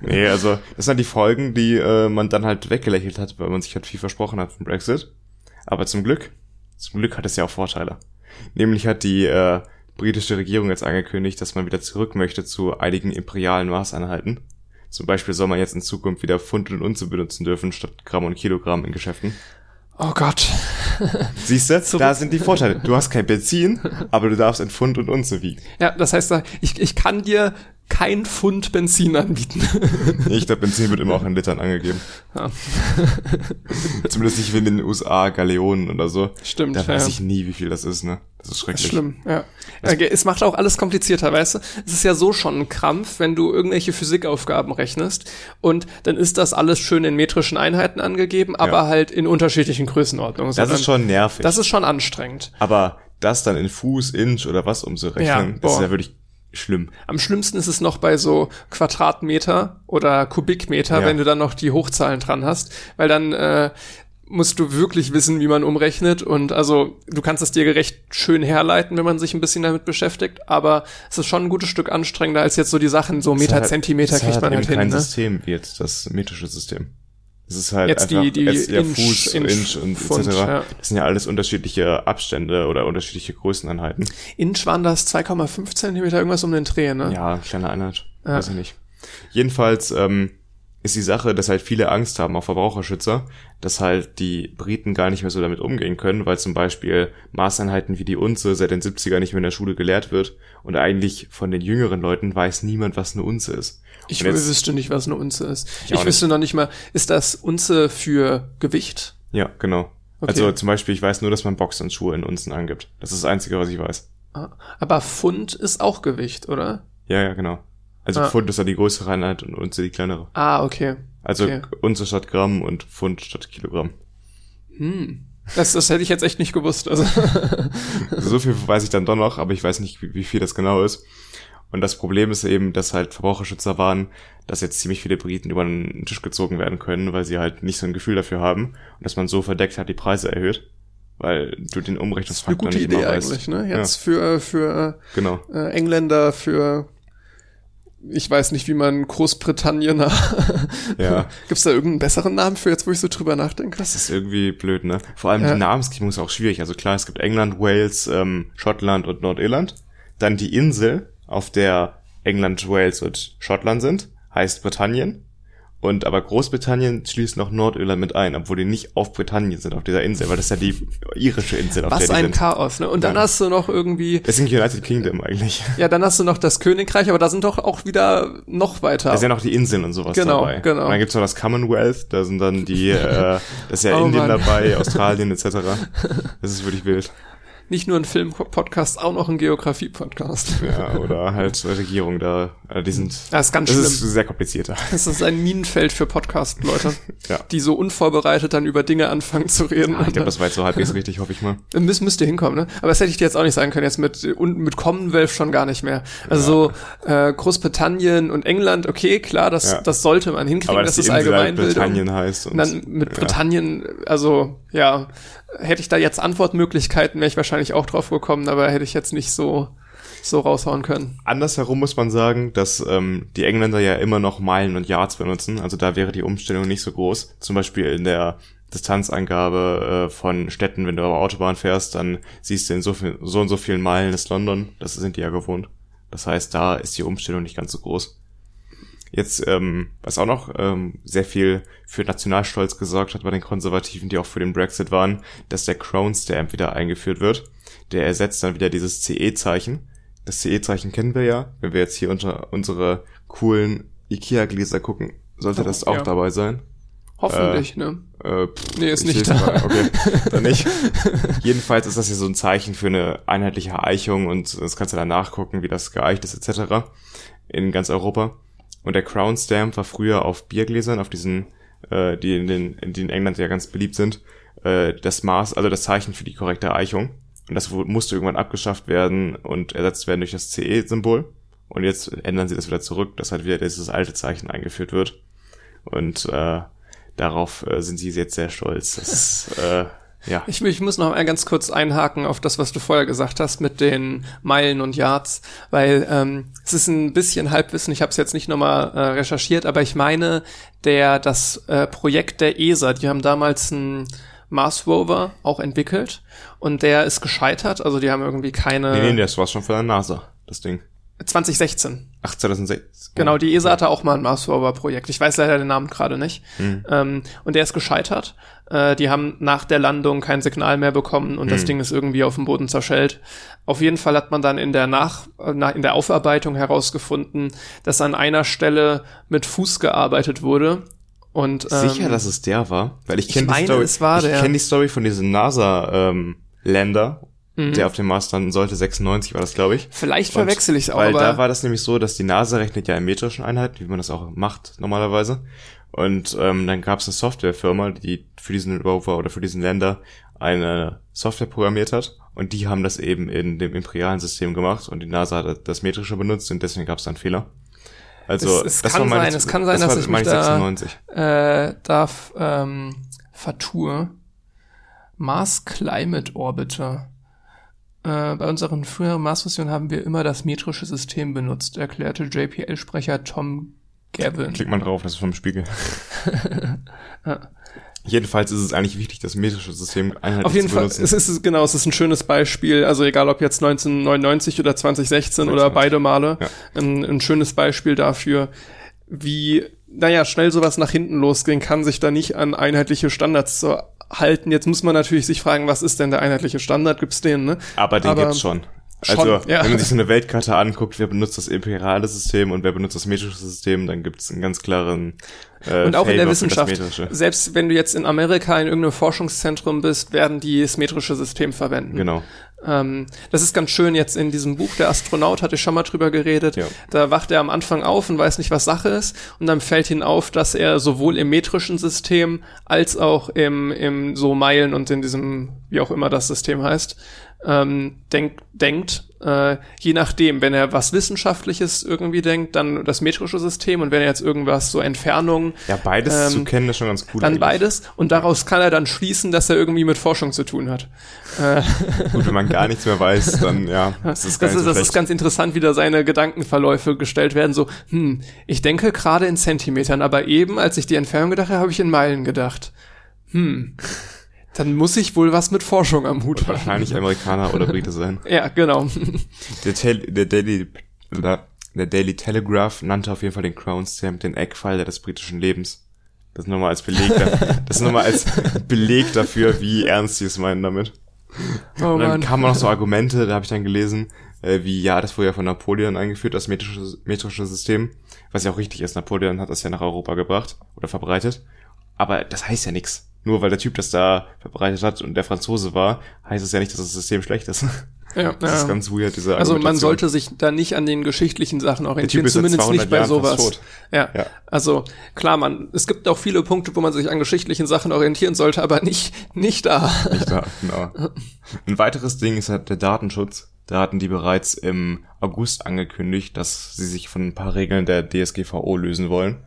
nee, also das sind die Folgen, die äh, man dann halt weggelächelt hat, weil man sich halt viel versprochen hat vom Brexit. Aber zum Glück, zum Glück hat es ja auch Vorteile. Nämlich hat die äh, britische Regierung jetzt angekündigt, dass man wieder zurück möchte zu einigen imperialen Maßeinheiten. Zum Beispiel soll man jetzt in Zukunft wieder Pfund und Unze benutzen dürfen, statt Gramm und Kilogramm in Geschäften. Oh Gott. Siehst du, da sind die Vorteile. Du hast kein Benzin, aber du darfst in Pfund und Unze wiegen. Ja, das heißt, ich, ich kann dir kein Pfund Benzin anbieten. Ich glaube, Benzin wird immer auch in Litern angegeben. Ja. Zumindest nicht wie in den USA Galeonen oder so. Stimmt, Da weiß ja. ich nie, wie viel das ist, ne? Das ist Das schrecklich. ist schlimm, ja. Okay, es macht auch alles komplizierter, weißt du? Es ist ja so schon ein Krampf, wenn du irgendwelche Physikaufgaben rechnest und dann ist das alles schön in metrischen Einheiten angegeben, aber Ja. halt in unterschiedlichen Größenordnungen. Das sondern ist schon nervig. Das ist schon anstrengend. aber das dann in Fuß, Inch oder was umzurechnen, Ja, das ist boah. ja wirklich schlimm. Am schlimmsten ist es noch bei so Quadratmeter oder Kubikmeter, Ja. wenn du dann noch die Hochzahlen dran hast, weil dann äh, musst du wirklich wissen, wie man umrechnet und also du kannst es dir recht schön herleiten, wenn man sich ein bisschen damit beschäftigt, aber es ist schon ein gutes Stück anstrengender als jetzt so die Sachen, so Meter, Es hat- Zentimeter kriegt man halt hin. kein Ne? System wie jetzt das metrische System. Es ist halt Jetzt die- einfach die jetzt, ja, Inch- Fuß, Inch- Inch, und Pfund, etc. ja. Das sind ja alles unterschiedliche Abstände oder unterschiedliche Größeneinheiten. Inch waren das 2,5 Zentimeter, irgendwas um den Dreh, ne? Ja, kleine Einheit. Ja. Weiß ich nicht. Jedenfalls ähm, ist die Sache, dass halt viele Angst haben, auch Verbraucherschützer, dass halt die Briten gar nicht mehr so damit umgehen können, weil zum Beispiel Maßeinheiten wie die Unze seit den 70er nicht mehr in der Schule gelehrt wird und eigentlich von den jüngeren Leuten weiß niemand, was eine Unze ist. Ich Und jetzt- wüsste nicht, was eine Unze ist. Ich Ich, wüsste noch nicht mal, ist das Unze für Gewicht? Ja, genau. Okay. Also zum Beispiel, ich weiß nur, dass man Boxhandschuhe in Unzen angibt. Das ist das Einzige, was ich weiß. Ah, Aber Pfund ist auch Gewicht, oder? Ja, ja, genau. Also Ah. Pfund ist ja die größere Einheit und Unze die kleinere. Ah, okay. Also Okay. Unze statt Gramm und Pfund statt Kilogramm. Hm. Das, das hätte ich jetzt echt nicht gewusst. Also, so viel weiß ich dann doch noch, aber ich weiß nicht, wie, wie viel das genau ist. Und das Problem ist eben, dass halt Verbraucherschützer waren, dass jetzt ziemlich viele Briten über den Tisch gezogen werden können, weil sie halt nicht so ein Gefühl dafür haben und dass man so verdeckt hat die Preise erhöht, weil du den eine Umrechnungsfaktor gute nicht Idee immer weißt. eigentlich, ne? Jetzt für, für Genau. äh, Engländer, für ich weiß nicht, wie man Großbritannien. Ja. Gibt's da irgendeinen besseren Namen für jetzt, wo ich so drüber nachdenke? Das ist irgendwie blöd, ne? Vor allem Ja. die Namensgebung ist auch schwierig. Also klar, es gibt England, Wales, ähm, Schottland und Nordirland. Dann die Insel, auf der England, Wales und Schottland sind, heißt Britannien. Und aber Großbritannien schließt noch Nordirland mit ein, obwohl die nicht auf Britannien sind, auf dieser Insel, weil das ist ja die irische Insel, auf Was der die ein sind. Chaos, ne? Und dann Ja. hast du noch irgendwie, Deswegen United Kingdom eigentlich. ja, dann hast du noch das Königreich, aber da sind doch auch wieder noch weiter. Da sind ja noch die Inseln und sowas Genau, dabei. genau. Und dann gibt's noch das Commonwealth, da sind dann die, äh, das ist ja Oh Indien Mann. dabei, Australien etc. Das ist wirklich wild. Nicht nur ein Film-Podcast, auch noch ein Geografie-Podcast. Ja, oder halt Regierung da, äh, die sind, Das ist ganz das schlimm. ist sehr komplizierter. Das ist ein Minenfeld für Podcast-Leute, Ja. die so unvorbereitet dann über Dinge anfangen zu reden. Ich glaube, das war jetzt so halbwegs richtig, hoffe ich mal. Müsst, müsst ihr hinkommen, ne? Aber das hätte ich dir jetzt auch nicht sagen können, jetzt mit, und mit Commonwealth schon gar nicht mehr. Also so äh, Großbritannien und England, okay, klar, das, Ja. das sollte man hinkriegen, Aber das ist halt Allgemeinbildung. Britannien heißt. Und dann mit Britannien, also ja, hätte ich da jetzt Antwortmöglichkeiten, wäre ich wahrscheinlich auch drauf gekommen, aber hätte ich jetzt nicht so, so raushauen können. Andersherum muss man sagen, dass ähm, die Engländer ja immer noch Meilen und Yards benutzen. Also da wäre die Umstellung nicht so groß. Zum Beispiel in der Distanzangabe äh, von Städten, wenn du auf Autobahn fährst, dann siehst du in so, viel, so und so vielen Meilen ist London. Das sind die ja gewohnt. Das heißt, da ist die Umstellung nicht ganz so groß. Jetzt, ähm, was auch noch ähm, sehr viel für Nationalstolz gesorgt hat bei den Konservativen, die auch für den Brexit waren, dass der Crown Stamp wieder eingeführt wird. Der ersetzt dann wieder dieses CE-Zeichen. das CE-Zeichen kennen wir ja. Wenn wir jetzt hier unter unsere coolen Ikea-Gläser gucken, sollte das auch Ja. dabei sein. Hoffentlich, ne? Äh, pff, Nee, ist ich nicht da. mal. Okay, dann nicht. Jedenfalls ist das hier so ein Zeichen für eine einheitliche Eichung und das kannst du dann nachgucken, wie das geeicht ist etc. in ganz Europa. Und der Crown Stamp war früher auf Biergläsern, auf diesen, äh, die in den, in die in England ja ganz beliebt sind, äh, das Maß, also das Zeichen für die korrekte Eichung. Und das musste irgendwann abgeschafft werden und ersetzt werden durch das CE-Symbol. Und jetzt ändern sie das wieder zurück, dass halt wieder dieses alte Zeichen eingeführt wird. Und äh, darauf äh, sind sie jetzt sehr stolz. Das äh, ja. Ich, ich muss noch mal ganz kurz einhaken auf das, was du vorher gesagt hast mit den Meilen und Yards, weil ähm, es ist ein bisschen Halbwissen. Ich habe es jetzt nicht nochmal äh, recherchiert, aber ich meine, der das äh, Projekt der ESA, die haben damals einen Mars Rover auch entwickelt und der ist gescheitert. Also die haben irgendwie keine Nee, nee, das war schon von der NASA, das Ding. 2016. Ach, 2006. Genau, die ESA hatte auch mal ein Mars Rover Projekt. Ich weiß leider den Namen gerade nicht. Hm. Ähm, und der ist gescheitert. Äh, die haben nach der Landung kein Signal mehr bekommen und das Hm. Ding ist irgendwie auf dem Boden zerschellt. Auf jeden Fall hat man dann in der nach, äh, na- in der Aufarbeitung herausgefunden, dass an einer Stelle mit Fuß gearbeitet wurde. Und ähm, Sicher, dass es der war? Weil ich kenne die meine, Story. es war ich kenne die Story von diesem NASA-Länder, Mhm. der auf dem Mars landen sollte. 96 war das, glaube ich. vielleicht verwechsel ich es auch, Weil aber da war das nämlich so, dass die NASA rechnet ja in metrischen Einheiten, wie man das auch macht normalerweise. Und ähm, dann gab es eine Softwarefirma, die für diesen Rover oder für diesen Länder eine Software programmiert hat. Und die haben das eben in dem imperialen System gemacht und die NASA hat das metrische benutzt und deswegen gab es einen Fehler. Also Es- es das kann war meine, sein, es kann sein, das dass ich mich da- 96. äh, darf ähm, vertue. Mars Climate Orbiter. Äh, bei unseren früheren Mars-Missionen haben wir immer das metrische System benutzt, erklärte JPL-Sprecher Tom Gavin. Klickt man drauf, das ist vom Spiegel. Jedenfalls ist es eigentlich wichtig, das metrische System einheitlich Auf jeden zu Fall, es ist genau, es ist ein schönes Beispiel. Also egal, ob jetzt 1999 oder 2016 oder 2016. beide Male, Ja. ein, ein schönes Beispiel dafür, wie, naja, schnell sowas nach hinten losgehen kann, sich da nicht an einheitliche Standards zu halten. Jetzt muss man natürlich sich fragen, was ist denn der einheitliche Standard? Gibt's den, ne? Aber den Aber gibt's schon. Schon, Also, ja. wenn man sich so eine Weltkarte anguckt, wer benutzt das imperiale System und wer benutzt das metrische System, dann gibt's einen ganz klaren äh, Und auch in der Wissenschaft. Selbst wenn du jetzt in Amerika in irgendeinem Forschungszentrum bist, werden die das metrische System verwenden. Genau. Ähm, das ist ganz schön jetzt in diesem Buch, der Astronaut hatte ich schon mal drüber geredet. Ja. Da wacht er am Anfang auf und weiß nicht, was Sache ist. Und dann fällt ihn auf, dass er sowohl im metrischen System als auch im, im so Meilen und in diesem, wie auch immer das System heißt, ähm, denk, denkt, äh, je nachdem, wenn er was Wissenschaftliches irgendwie denkt, dann das metrische System und wenn er jetzt irgendwas so Entfernungen, Ja, beides Ähm, zu kennen ist schon ganz cool. dann eigentlich. beides und daraus kann er dann schließen, dass er irgendwie mit Forschung zu tun hat. Äh, Gut, wenn man gar nichts mehr weiß, dann ja, das ist das ist, so das ist ganz interessant, wie da seine Gedankenverläufe gestellt werden. So, hm, ich denke gerade in Zentimetern, aber eben, als ich die Entfernung gedacht habe, habe ich in Meilen gedacht. Hm, dann muss ich wohl was mit Forschung am Hut haben. Wahrscheinlich Amerikaner oder Brite sein. Ja, genau. Der, Tel der, Daily, der Daily Telegraph nannte auf jeden Fall den Crown Stamp den Eckpfeiler des britischen Lebens. Das nochmal als Beleg, da- das nochmal als Beleg dafür, wie ernst sie es meinen damit. Oh Und dann Mann. kamen auch noch so Argumente, da habe ich dann gelesen, äh, wie, ja, das wurde ja von Napoleon eingeführt, das metrische, metrische System, was ja auch richtig ist. Napoleon hat das ja nach Europa gebracht oder verbreitet. Aber das heißt ja nichts. Nur weil der Typ das da verbreitet hat und der Franzose war, heißt es ja nicht, dass das System schlecht ist. Ja, Das ist ja. ganz weird, diese Also man sollte sich da nicht an den geschichtlichen Sachen orientieren, ist zumindest 200 nicht bei Jahren sowas. Ja. Ja. also klar, man, es gibt auch viele Punkte, wo man sich an geschichtlichen Sachen orientieren sollte, aber nicht, nicht da. Nicht da, genau. Ein weiteres Ding ist halt der Datenschutz. Da hatten die bereits im August angekündigt, dass sie sich von ein paar Regeln der DSGVO lösen wollen.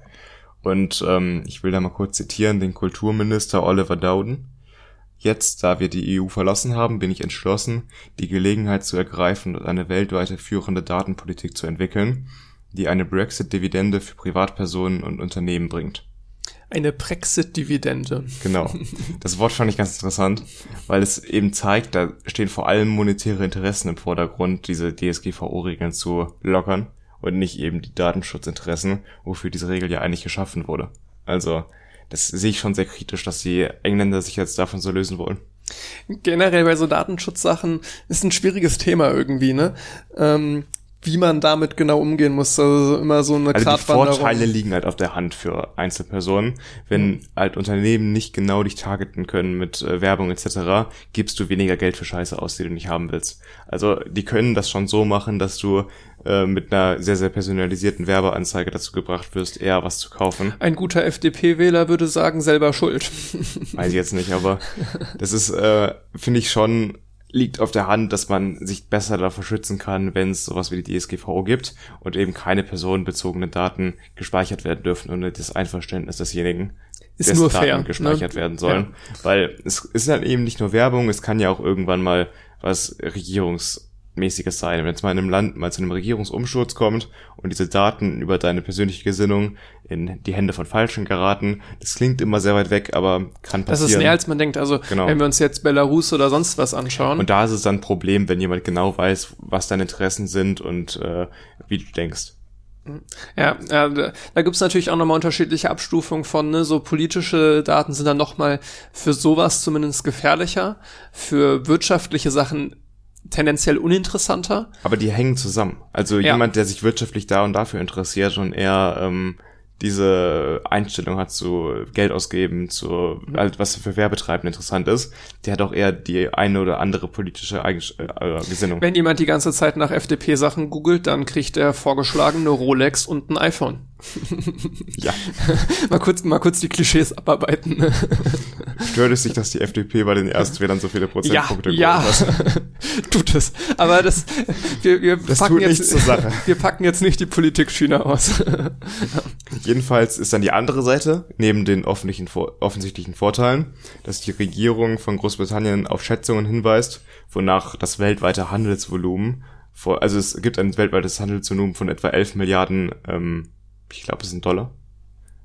Und ähm, ich will da mal kurz zitieren den Kulturminister Oliver Dowden. Jetzt, da wir die EU verlassen haben, bin ich entschlossen, die Gelegenheit zu ergreifen und eine weltweite führende Datenpolitik zu entwickeln, die eine Brexit-Dividende für Privatpersonen und Unternehmen bringt. Eine Brexit-Dividende. Genau. Das Wort fand ich ganz interessant, weil es eben zeigt, da stehen vor allem monetäre Interessen im Vordergrund, diese DSGVO-Regeln zu lockern und nicht eben die Datenschutzinteressen, wofür diese Regel ja eigentlich geschaffen wurde. Also, das sehe ich schon sehr kritisch, dass die Engländer sich jetzt davon so lösen wollen. Generell bei so Datenschutzsachen ist ein schwieriges Thema irgendwie, ne? Ähm, wie man damit genau umgehen muss. Also immer so eine also Die Vorteile liegen halt auf der Hand für Einzelpersonen. Wenn mhm. halt Unternehmen nicht genau dich targeten können mit äh, Werbung etc., gibst du weniger Geld für Scheiße aus, die du nicht haben willst. Also die können das schon so machen, dass du äh, mit einer sehr, sehr personalisierten Werbeanzeige dazu gebracht wirst, eher was zu kaufen. Ein guter FDP-Wähler würde sagen, selber schuld. Weiß ich jetzt nicht, aber das ist, äh, finde ich schon liegt auf der Hand, dass man sich besser davor schützen kann, wenn es sowas wie die DSGVO gibt und eben keine personenbezogenen Daten gespeichert werden dürfen ohne das Einverständnis desjenigen, ist nur Daten fair, gespeichert ne? werden sollen. Ja. Weil es ist dann eben nicht nur Werbung, es kann ja auch irgendwann mal was Regierungs mäßiges sein. Wenn es mal in einem Land mal zu einem Regierungsumsturz kommt und diese Daten über deine persönliche Gesinnung in die Hände von Falschen geraten, das klingt immer sehr weit weg, aber kann passieren. Das ist näher als man denkt. Also genau. wenn wir uns jetzt Belarus oder sonst was anschauen. Und da ist es dann ein Problem, wenn jemand genau weiß, was deine Interessen sind und äh, wie du denkst. Ja, ja da, da gibt es natürlich auch nochmal unterschiedliche Abstufungen von, ne? so politische Daten sind dann nochmal für sowas zumindest gefährlicher, für wirtschaftliche Sachen tendenziell uninteressanter. Aber die hängen zusammen. Also ja. jemand, der sich wirtschaftlich da und dafür interessiert und eher ähm, diese Einstellung hat zu Geld ausgeben, zu mhm. halt, was für Werbetreiben interessant ist, der hat auch eher die eine oder andere politische Eigen äh, Gesinnung. Wenn jemand die ganze Zeit nach FDP-Sachen googelt, dann kriegt er vorgeschlagen eine Rolex und ein iPhone. ja. mal kurz, mal kurz die Klischees abarbeiten. Ne? Stört es sich, dass die FDP bei den Erstwählern so viele Prozentpunkte ja, ja. tut es. Aber das, wir, wir das packen jetzt, wir packen jetzt nicht die Politik China aus. Jedenfalls ist dann die andere Seite, neben den offensichtlichen Vorteilen, dass die Regierung von Großbritannien auf Schätzungen hinweist, wonach das weltweite Handelsvolumen, vor, also es gibt ein weltweites Handelsvolumen von etwa 11 Milliarden, ähm, ich glaube es sind Dollar,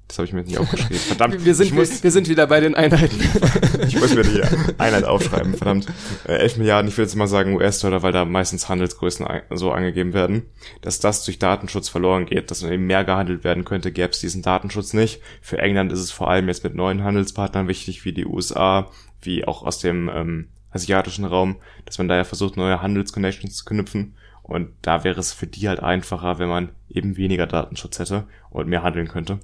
das habe ich mir nicht aufgeschrieben. Verdammt. Wir sind, muss, wir sind wieder bei den Einheiten. ich muss mir die Einheit aufschreiben. Verdammt. Äh, 11 Milliarden, ich will jetzt mal sagen US-Dollar, weil da meistens Handelsgrößen so angegeben werden. Dass das durch Datenschutz verloren geht, dass eben mehr gehandelt werden könnte, gäbe es diesen Datenschutz nicht. Für England ist es vor allem jetzt mit neuen Handelspartnern wichtig, wie die USA, wie auch aus dem ähm, asiatischen Raum, dass man da ja versucht, neue Handelsconnections zu knüpfen. Und da wäre es für die halt einfacher, wenn man eben weniger Datenschutz hätte und mehr handeln könnte.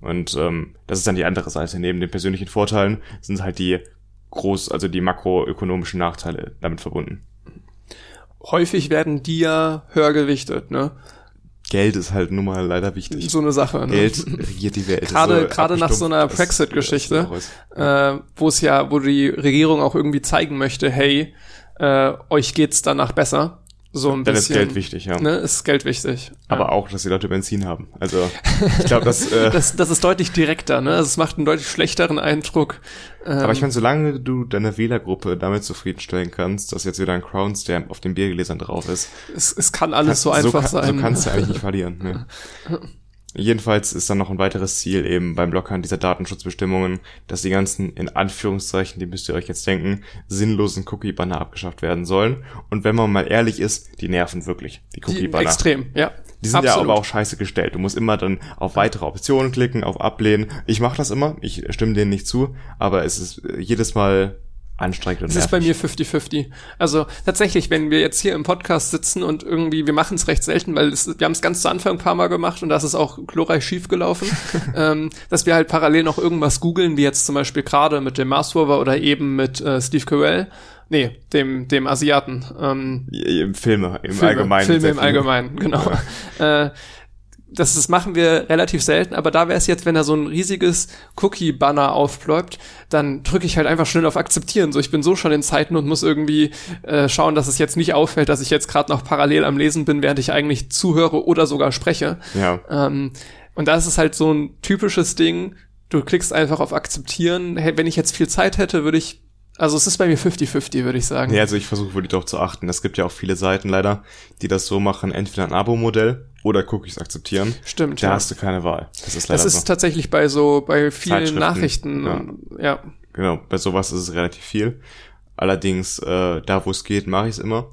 Und ähm, das ist dann die andere Seite. Neben den persönlichen Vorteilen sind halt die groß, also die makroökonomischen Nachteile damit verbunden. Häufig werden die ja höher gewichtet, ne? Geld ist halt nun mal leider wichtig. So eine Sache. Ne? Geld regiert die Welt. Gerade so gerade nach so einer Brexit-Geschichte, äh, wo es ja, wo die Regierung auch irgendwie zeigen möchte, hey, äh, euch geht's danach besser so ein Dann bisschen. ist Geld wichtig, ja. Ne, ist Geld wichtig. Aber ja. auch, dass die Leute Benzin haben. Also ich glaube, das, äh, das das ist deutlich direkter. Ne, also es macht einen deutlich schlechteren Eindruck. Ähm, aber ich meine, solange du deine Wählergruppe damit zufriedenstellen kannst, dass jetzt wieder ein Crown Stamp auf den Biergläsern drauf ist. Es, es kann alles so einfach so, sein. So kannst du eigentlich nicht verlieren. Ne? Jedenfalls ist dann noch ein weiteres Ziel eben beim Lockern dieser Datenschutzbestimmungen, dass die ganzen, in Anführungszeichen, die müsst ihr euch jetzt denken, sinnlosen Cookie-Banner abgeschafft werden sollen. Und wenn man mal ehrlich ist, die nerven wirklich, die Cookie-Banner. Extrem, ja. Die sind Absolut. ja aber auch scheiße gestellt. Du musst immer dann auf weitere Optionen klicken, auf Ablehnen. Ich mache das immer, ich stimme denen nicht zu, aber es ist jedes Mal anstrengend und Es ist bei mir 50-50. Also tatsächlich, wenn wir jetzt hier im Podcast sitzen und irgendwie, wir machen es recht selten, weil es, wir haben es ganz zu Anfang ein paar Mal gemacht und das ist auch glorreich schief gelaufen, ähm, dass wir halt parallel noch irgendwas googeln, wie jetzt zum Beispiel gerade mit dem Mars Rover oder eben mit äh, Steve Carell. Nee, dem, dem Asiaten. Ähm, Filme im Filme, Allgemeinen. Filme im Allgemeinen, genau. Ja. Äh, das, das machen wir relativ selten, aber da wäre es jetzt, wenn da so ein riesiges Cookie-Banner aufploppt, dann drücke ich halt einfach schnell auf Akzeptieren. So, ich bin so schon in Zeiten und muss irgendwie äh, schauen, dass es jetzt nicht auffällt, dass ich jetzt gerade noch parallel am Lesen bin, während ich eigentlich zuhöre oder sogar spreche. Ja. Ähm, und da ist es halt so ein typisches Ding, du klickst einfach auf Akzeptieren. Hey, wenn ich jetzt viel Zeit hätte, würde ich also es ist bei mir 50-50, würde ich sagen. Ja, also ich versuche wirklich darauf zu achten. Es gibt ja auch viele Seiten leider, die das so machen, entweder ein Abo-Modell oder Cookies akzeptieren. Stimmt. Da ja. hast du keine Wahl. Das ist leider Das ist so. tatsächlich bei so, bei vielen Nachrichten. Ja. ja. Genau, bei sowas ist es relativ viel. Allerdings, äh, da wo es geht, mache ich es immer.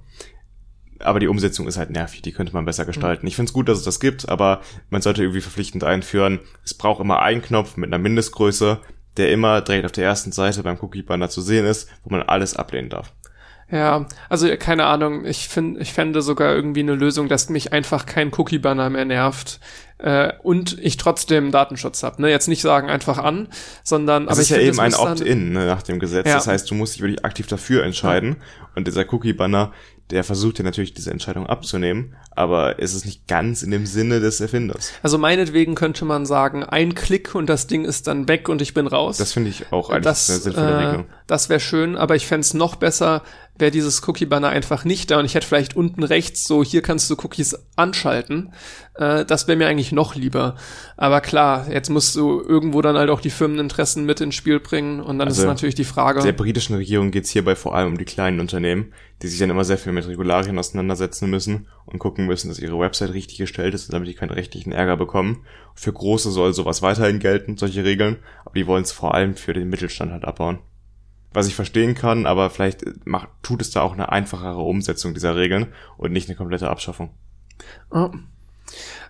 Aber die Umsetzung ist halt nervig, die könnte man besser gestalten. Mhm. Ich finde es gut, dass es das gibt, aber man sollte irgendwie verpflichtend einführen, es braucht immer einen Knopf mit einer Mindestgröße, der immer direkt auf der ersten Seite beim Cookie-Banner zu sehen ist, wo man alles ablehnen darf. Ja, also keine Ahnung, ich finde, ich fände sogar irgendwie eine Lösung, dass mich einfach kein Cookie-Banner mehr nervt äh, und ich trotzdem Datenschutz habe. Ne? Jetzt nicht sagen einfach an, sondern das aber ist ich ja eben ein Opt-in ne, nach dem Gesetz. Ja. Das heißt, du musst dich wirklich aktiv dafür entscheiden. Und dieser Cookie-Banner, der versucht ja natürlich diese Entscheidung abzunehmen, aber es ist nicht ganz in dem Sinne des Erfinders. Also meinetwegen könnte man sagen, ein Klick und das Ding ist dann weg und ich bin raus. Das finde ich auch eigentlich das, eine sinnvolle äh, Regelung. das wäre schön, aber ich fänd's noch besser, wäre dieses Cookie-Banner einfach nicht da und ich hätte vielleicht unten rechts so, hier kannst du Cookies anschalten. Äh, das wäre mir eigentlich noch lieber. Aber klar, jetzt musst du irgendwo dann halt auch die Firmeninteressen mit ins Spiel bringen und dann Also, ist natürlich die Frage. Der britischen Regierung geht's hierbei vor allem um die kleinen Unternehmen, die sich dann immer sehr viel mit Regularien auseinandersetzen müssen und gucken müssen, dass ihre Website richtig gestellt ist, damit die keinen rechtlichen Ärger bekommen. Für Große soll sowas weiterhin gelten, solche Regeln, aber die wollen es vor allem für den Mittelstand halt abbauen. Was ich verstehen kann, aber vielleicht macht, tut es da auch eine einfachere Umsetzung dieser Regeln und nicht eine komplette Abschaffung. Oh.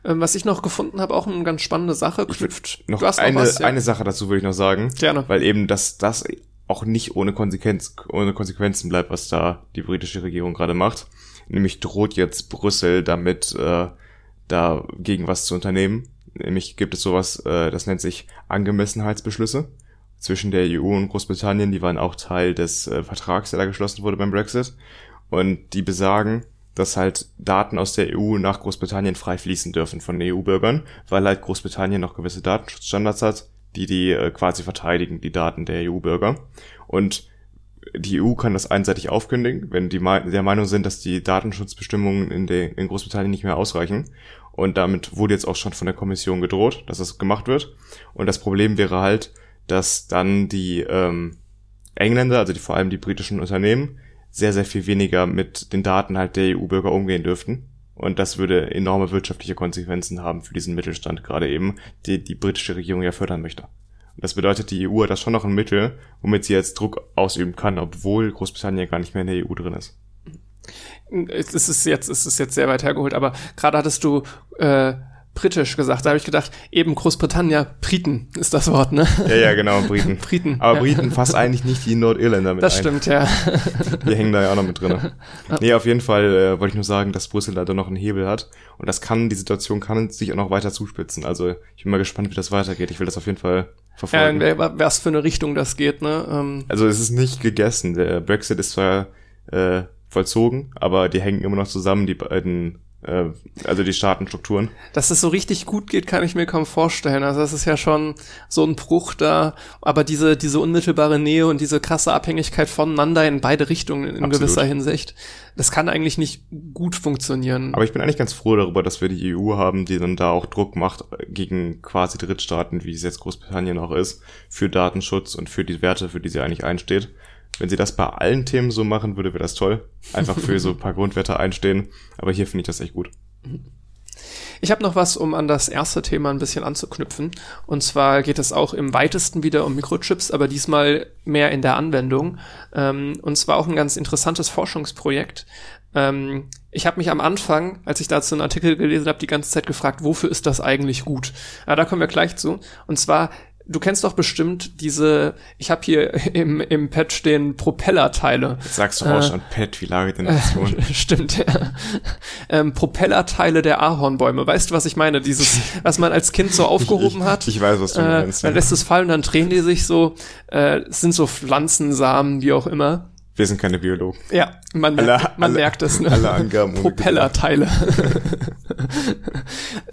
Ähm, Was ich noch gefunden habe, auch eine ganz spannende Sache, knüpft. Noch hast eine, noch was, ja? eine Sache dazu würde ich noch sagen. Gerne. Weil eben das, das auch nicht ohne Konsequenz, ohne Konsequenzen bleibt, was da die britische Regierung gerade macht. Nämlich droht jetzt Brüssel damit, äh, dagegen was zu unternehmen. Nämlich gibt es sowas, äh, das nennt sich Angemessenheitsbeschlüsse zwischen der EU und Großbritannien. Die waren auch Teil des äh, Vertrags, der da geschlossen wurde beim Brexit. Und die besagen, dass halt Daten aus der EU nach Großbritannien frei fließen dürfen von EU-Bürgern, weil halt Großbritannien noch gewisse Datenschutzstandards hat, die die äh, quasi verteidigen, die Daten der EU-Bürger. Und die EU kann das einseitig aufkündigen, wenn die der Meinung sind, dass die Datenschutzbestimmungen in, der in Großbritannien nicht mehr ausreichen. Und damit wurde jetzt auch schon von der Kommission gedroht, dass das gemacht wird. Und das Problem wäre halt, dass dann die ähm, Engländer, also die, vor allem die britischen Unternehmen, sehr, sehr viel weniger mit den Daten halt der EU-Bürger umgehen dürften. Und das würde enorme wirtschaftliche Konsequenzen haben für diesen Mittelstand gerade eben, die die britische Regierung ja fördern möchte. Und das bedeutet, die EU hat da schon noch ein Mittel, womit sie jetzt Druck ausüben kann, obwohl Großbritannien gar nicht mehr in der EU drin ist. es ist jetzt, es ist jetzt sehr weit hergeholt, aber gerade hattest du äh, britisch gesagt, da habe ich gedacht, eben Großbritannia, Briten ist das Wort, ne? Ja, ja, genau, Briten. Briten. Aber ja. Briten fasst eigentlich nicht die Nordirländer mit Das ein. stimmt, ja. Die hängen da ja auch noch mit drin. Nee, auf jeden Fall äh, wollte ich nur sagen, dass Brüssel da doch noch einen Hebel hat. Und das kann, die Situation kann sich auch noch weiter zuspitzen. Also ich bin mal gespannt, wie das weitergeht. Ich will das auf jeden Fall ja verfolgen. wer- was für eine Richtung das geht, ne? Ähm, also es ist nicht gegessen. Der Brexit ist zwar äh, vollzogen, aber die hängen immer noch zusammen, die beiden, also die Staatenstrukturen. dass es so richtig gut geht, kann ich mir kaum vorstellen. Also das ist ja schon so ein Bruch da, aber diese, diese unmittelbare Nähe und diese krasse Abhängigkeit voneinander in beide Richtungen in Absolut. gewisser Hinsicht, das kann eigentlich nicht gut funktionieren. Aber ich bin eigentlich ganz froh darüber, dass wir die EU haben, die dann da auch Druck macht gegen quasi Drittstaaten, wie es jetzt Großbritannien auch ist, für Datenschutz und für die Werte, für die sie eigentlich einsteht. Wenn sie das bei allen Themen so machen würde, wäre das toll. Einfach für so ein paar Grundwerte einstehen. Aber hier finde ich das echt gut. Ich habe noch was, um an das erste Thema ein bisschen anzuknüpfen. Und zwar geht es auch im weitesten wieder um Mikrochips, aber diesmal mehr in der Anwendung. Ähm, und zwar auch ein ganz interessantes Forschungsprojekt. Ähm, ich habe mich am Anfang, als ich dazu einen Artikel gelesen habe, die ganze Zeit gefragt, wofür ist das eigentlich gut? Ja, da kommen wir gleich zu. Und zwar Du kennst doch bestimmt diese, ich habe hier im, im Pad stehen Propellerteile. Jetzt sagst du auch Äh, schon, Pet, wie Lage der Nation. Stimmt, ja. Ähm, Propellerteile der Ahornbäume. Weißt du, was ich meine? Dieses, was man als Kind so aufgehoben hat. Ich, ich weiß, was du äh, meinst. dann Ja. lässt es fallen, dann drehen die sich so. Äh, es sind so Pflanzensamen, wie auch immer. Wir sind keine Biologen. Ja, man, Alle- merkt, man alle- merkt es. Ne? alle Angaben Propellerteile.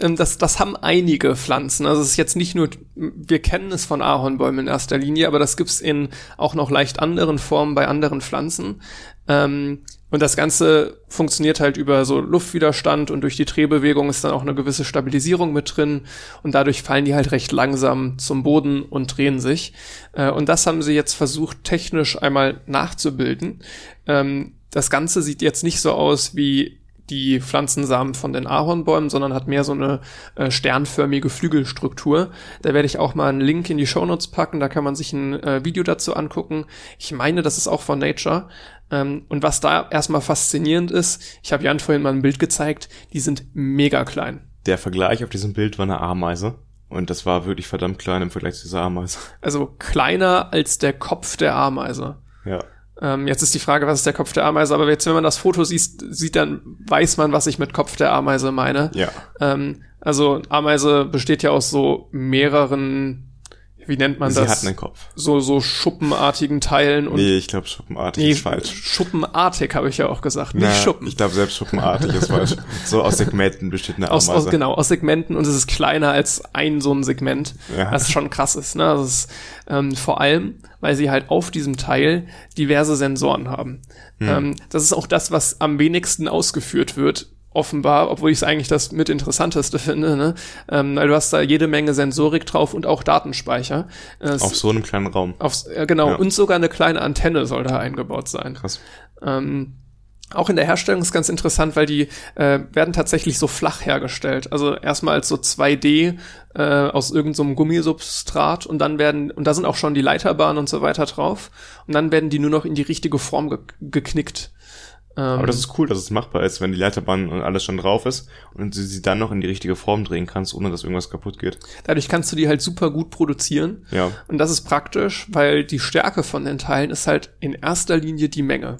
Ähm, das, das haben einige Pflanzen. Also es ist jetzt nicht nur, wir kennen es von Ahornbäumen in erster Linie, aber das gibt's in auch noch leicht anderen Formen bei anderen Pflanzen. Ähm, und das Ganze funktioniert halt über so Luftwiderstand und durch die Drehbewegung ist dann auch eine gewisse Stabilisierung mit drin und dadurch fallen die halt recht langsam zum Boden und drehen sich. Äh, und das haben sie jetzt versucht, technisch einmal nachzubilden. Ähm, das Ganze sieht jetzt nicht so aus wie die Pflanzensamen von den Ahornbäumen, sondern hat mehr so eine äh, sternförmige Flügelstruktur. Da werde ich auch mal einen Link in die Shownotes packen, da kann man sich ein äh, Video dazu angucken. Ich meine, das ist auch von Nature. Ähm, und was da erstmal faszinierend ist, ich habe Jan vorhin mal ein Bild gezeigt, die sind mega klein. Der Vergleich auf diesem Bild war eine Ameise. Und das war wirklich verdammt klein im Vergleich zu dieser Ameise. Also kleiner als der Kopf der Ameise. Ja. Ähm, jetzt ist die Frage, was ist der Kopf der Ameise? Aber jetzt, wenn man das Foto sieht, sieht, dann weiß man, was ich mit Kopf der Ameise meine. Ja. Ähm, also Ameise besteht ja aus so mehreren wie nennt man Sie das? hat einen Kopf. So, so schuppenartigen Teilen und. Nee, ich glaube schuppenartig nee, ist falsch. Schuppenartig habe ich ja auch gesagt, nicht Na, Schuppen. Ich glaube selbst schuppenartig ist falsch. So aus Segmenten besteht eine aus, Ameise. aus, genau, aus Segmenten und es ist kleiner als ein so ein Segment, Ja. was schon krass ist. Ne? Das ist ähm, vor allem, weil sie halt auf diesem Teil diverse Sensoren haben. Hm. Ähm, das ist auch das, was am wenigsten ausgeführt wird offenbar, obwohl ich es eigentlich das mit interessanteste finde, ne? ähm, weil du hast da jede Menge Sensorik drauf und auch Datenspeicher. Es- Auf so einem kleinen Raum. aufs, äh, genau, Ja. und sogar eine kleine Antenne soll da eingebaut sein. Krass. Ähm, auch in der Herstellung ist ganz interessant, weil die äh, werden tatsächlich so flach hergestellt. Also erstmal als so 2D äh, aus irgendeinem Gummisubstrat und dann werden, und da sind auch schon die Leiterbahnen und so weiter drauf, und dann werden die nur noch in die richtige Form ge geknickt. Ähm, Aber das ist cool, dass es machbar ist, wenn die Leiterbahn und alles schon drauf ist und du sie dann noch in die richtige Form drehen kannst, ohne dass irgendwas kaputt geht. dadurch kannst du die halt super gut produzieren. Ja. Und das ist praktisch, weil die Stärke von den Teilen ist halt in erster Linie die Menge.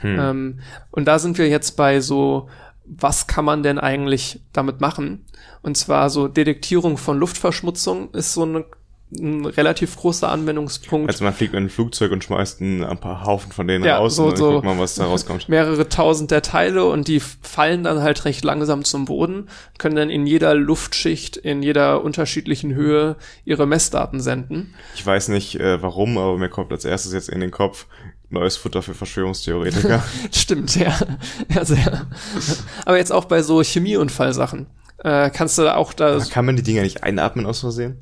Hm. Ähm, und da sind wir jetzt bei so, was kann man denn eigentlich damit machen? Und zwar so Detektierung von Luftverschmutzung ist so eine, ein relativ großer Anwendungspunkt. Also man fliegt in ein Flugzeug und schmeißt ein, ein paar Haufen von denen Ja, raus so- und dann so- guckt man, was da rauskommt. mehrere tausend der Teile und die fallen dann halt recht langsam zum Boden, können dann in jeder Luftschicht, in jeder unterschiedlichen Höhe ihre Messdaten senden. Ich weiß nicht äh, warum, aber mir kommt als erstes jetzt in den Kopf neues Futter für Verschwörungstheoretiker. Stimmt, ja. ja sehr. Aber jetzt auch bei so Chemieunfallsachen. Äh, kannst du auch da. Aber kann man die Dinger nicht einatmen aus Versehen?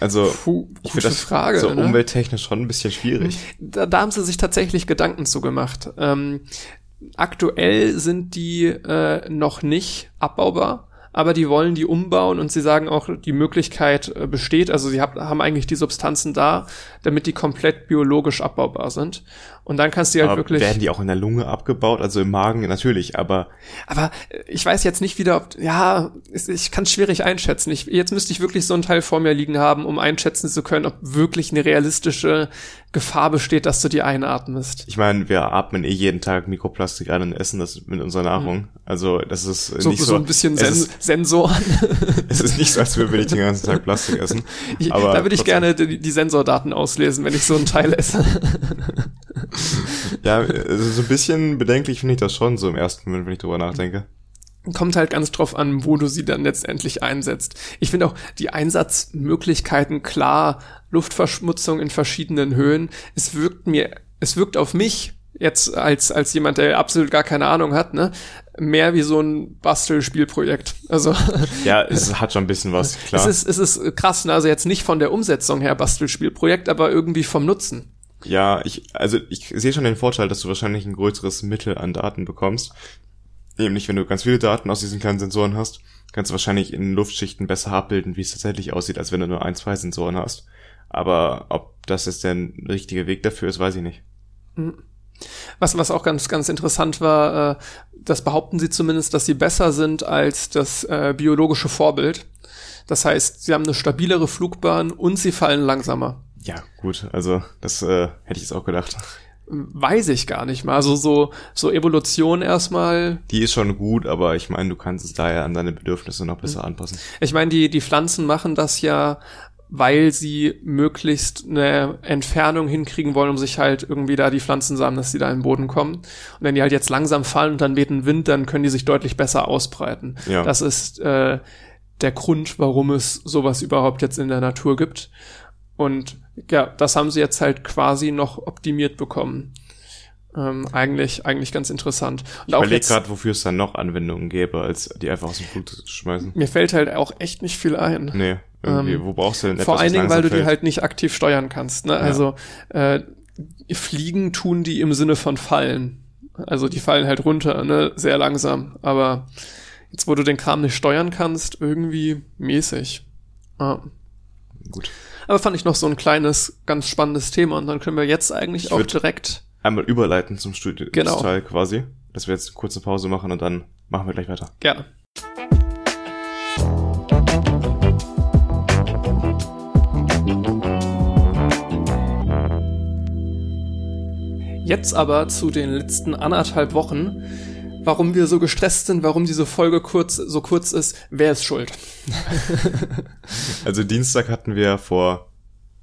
Also, Puh, ich finde das Frage. so ne? umwelttechnisch schon ein bisschen schwierig. da, da haben sie sich tatsächlich Gedanken zu gemacht. Ähm, aktuell sind die äh, noch nicht abbaubar, aber die wollen die umbauen und sie sagen auch, die Möglichkeit äh, besteht, also sie hab, haben eigentlich die Substanzen da, damit die komplett biologisch abbaubar sind. Und dann kannst du halt aber wirklich. werden die auch in der Lunge abgebaut? Also im Magen natürlich, aber Aber äh, ich weiß jetzt nicht wieder, ob, ja, ich kann es schwierig einschätzen. Ich, jetzt müsste ich wirklich so einen Teil vor mir liegen haben, um einschätzen zu können, ob wirklich eine realistische Gefahr besteht, dass du die einatmest. ich meine, wir atmen eh jeden Tag Mikroplastik ein und essen das mit unserer Nahrung. Also das ist So, nicht so, so ein bisschen Sen ist, Sensoren. es ist nicht so, als würden wir nicht den ganzen Tag Plastik essen. Ich, Aber da würde ich trotzdem. gerne die, die Sensordaten auslesen, wenn ich so einen Teil esse. Ja, also so ein bisschen bedenklich finde ich das schon so im ersten Moment, wenn ich drüber nachdenke. Kommt halt ganz drauf an, wo du sie dann letztendlich einsetzt. Ich finde auch die Einsatzmöglichkeiten klar, Luftverschmutzung in verschiedenen Höhen. Es wirkt mir, es wirkt auf mich jetzt als, als jemand, der absolut gar keine Ahnung hat, ne, mehr wie so ein Bastelspielprojekt. Also, Ja, es hat schon ein bisschen was, klar. es ist, es ist krass, ne? also jetzt nicht von der Umsetzung her Bastelspielprojekt, aber irgendwie vom Nutzen. Ja, ich, also ich sehe schon den Vorteil, dass du wahrscheinlich ein größeres Mittel an Daten bekommst. Nämlich, wenn du ganz viele Daten aus diesen kleinen Sensoren hast, kannst du wahrscheinlich in Luftschichten besser abbilden, wie es tatsächlich aussieht, als wenn du nur ein, zwei Sensoren hast. Aber ob das jetzt der richtige Weg dafür ist, weiß ich nicht. Was, was auch ganz, ganz interessant war, äh, das behaupten sie zumindest, dass sie besser sind als das äh, biologische Vorbild. Das heißt, sie haben eine stabilere Flugbahn und sie fallen langsamer. Ja, gut, also das äh, hätte ich jetzt auch gedacht. Weiß ich gar nicht mal. Also so, so Evolution erstmal. Die ist schon gut, aber ich meine, du kannst es daher an deine Bedürfnisse noch besser anpassen. Ich meine, die, die Pflanzen machen das ja, weil sie möglichst eine Entfernung hinkriegen wollen, um sich halt irgendwie da die Pflanzensamen, dass die da in den Boden kommen. Und wenn die halt jetzt langsam fallen und dann weht ein Wind, dann können die sich deutlich besser ausbreiten. Ja. Das ist äh, der Grund, warum es sowas überhaupt jetzt in der Natur gibt. Und ja, das haben sie jetzt halt quasi noch optimiert bekommen. Ähm, eigentlich, eigentlich ganz interessant. Und Ich überlege gerade, wofür es dann noch Anwendungen gäbe, als die einfach aus dem Flug zu schmeißen. mir fällt halt auch echt nicht viel ein. Nee, irgendwie, Ähm, wo brauchst du denn etwas, Vor allen Dingen, weil du langsam die fällt? halt nicht aktiv steuern kannst. Ne? Also äh, fliegen tun die im Sinne von fallen. Also die fallen halt runter, ne? sehr langsam. Aber jetzt, wo du den Kram nicht steuern kannst, irgendwie mäßig. Ja. Gut. Aber fand ich noch so ein kleines, ganz spannendes Thema und dann können wir jetzt eigentlich ich auch direkt einmal überleiten zum Studio genau. Teil quasi, dass wir jetzt eine kurze Pause machen und dann machen wir gleich weiter. Gerne. Jetzt aber zu den letzten anderthalb Wochen. Warum wir so gestresst sind, warum diese Folge kurz, so kurz ist, wer ist schuld? also Dienstag hatten wir vor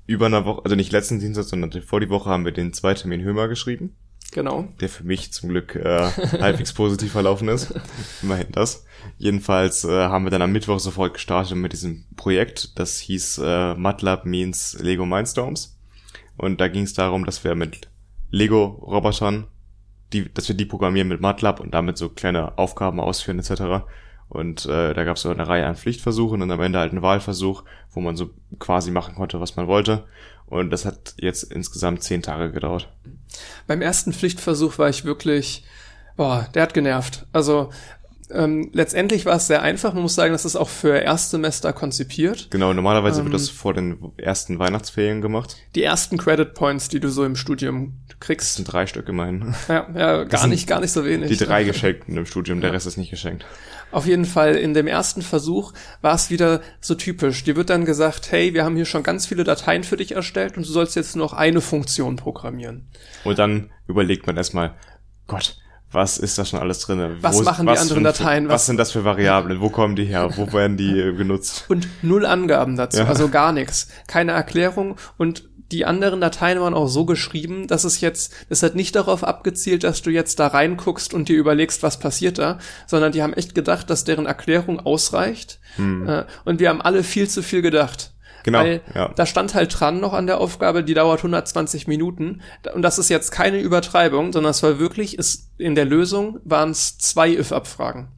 über einer Woche, also nicht letzten Dienstag, sondern vor die Woche haben wir den Zweitermin Hömer geschrieben. Genau. Der für mich zum Glück äh, halbwegs positiv verlaufen ist. Immerhin das. Jedenfalls äh, haben wir dann am Mittwoch sofort gestartet mit diesem Projekt. Das hieß äh, MATLAB means Lego Mindstorms. Und da ging es darum, dass wir mit Lego-Robotern, die, dass wir die programmieren mit MATLAB und damit so kleine Aufgaben ausführen etc. Und äh, da gab es eine Reihe an Pflichtversuchen und am Ende halt einen Wahlversuch, wo man so quasi machen konnte, was man wollte. Und das hat jetzt insgesamt zehn Tage gedauert. Beim ersten Pflichtversuch war ich wirklich, boah, der hat genervt. Also ähm, letztendlich war es sehr einfach. Man muss sagen, das ist auch für Erstsemester konzipiert. Genau, normalerweise ähm, wird das vor den ersten Weihnachtsferien gemacht. Die ersten Credit Points, die du so im Studium kriegst. Das sind drei Stück immerhin. Ja, ja gar nicht, gar nicht so wenig. Die drei geschenkten im Studium, der ja. Rest ist nicht geschenkt. Auf jeden Fall in dem ersten Versuch war es wieder so typisch. Dir wird dann gesagt, hey, wir haben hier schon ganz viele Dateien für dich erstellt und du sollst jetzt nur noch eine Funktion programmieren. Und dann überlegt man erstmal, Gott, was ist da schon alles drin? Was Wo, machen die anderen Dateien? Was, was, sind das für Variablen? Wo kommen die her? Wo werden die genutzt? Und null Angaben dazu, ja. also gar nichts. Keine Erklärung und die anderen Dateien waren auch so geschrieben, dass es jetzt, es hat nicht darauf abgezielt, dass du jetzt da reinguckst und dir überlegst, was passiert da, sondern die haben echt gedacht, dass deren Erklärung ausreicht. Hm. Äh, und wir haben alle viel zu viel gedacht. Genau. Weil ja. da stand halt dran noch an der Aufgabe, die dauert 120 Minuten. Und das ist jetzt keine Übertreibung, sondern es war wirklich, ist, in der Lösung waren es zwei if-Abfragen.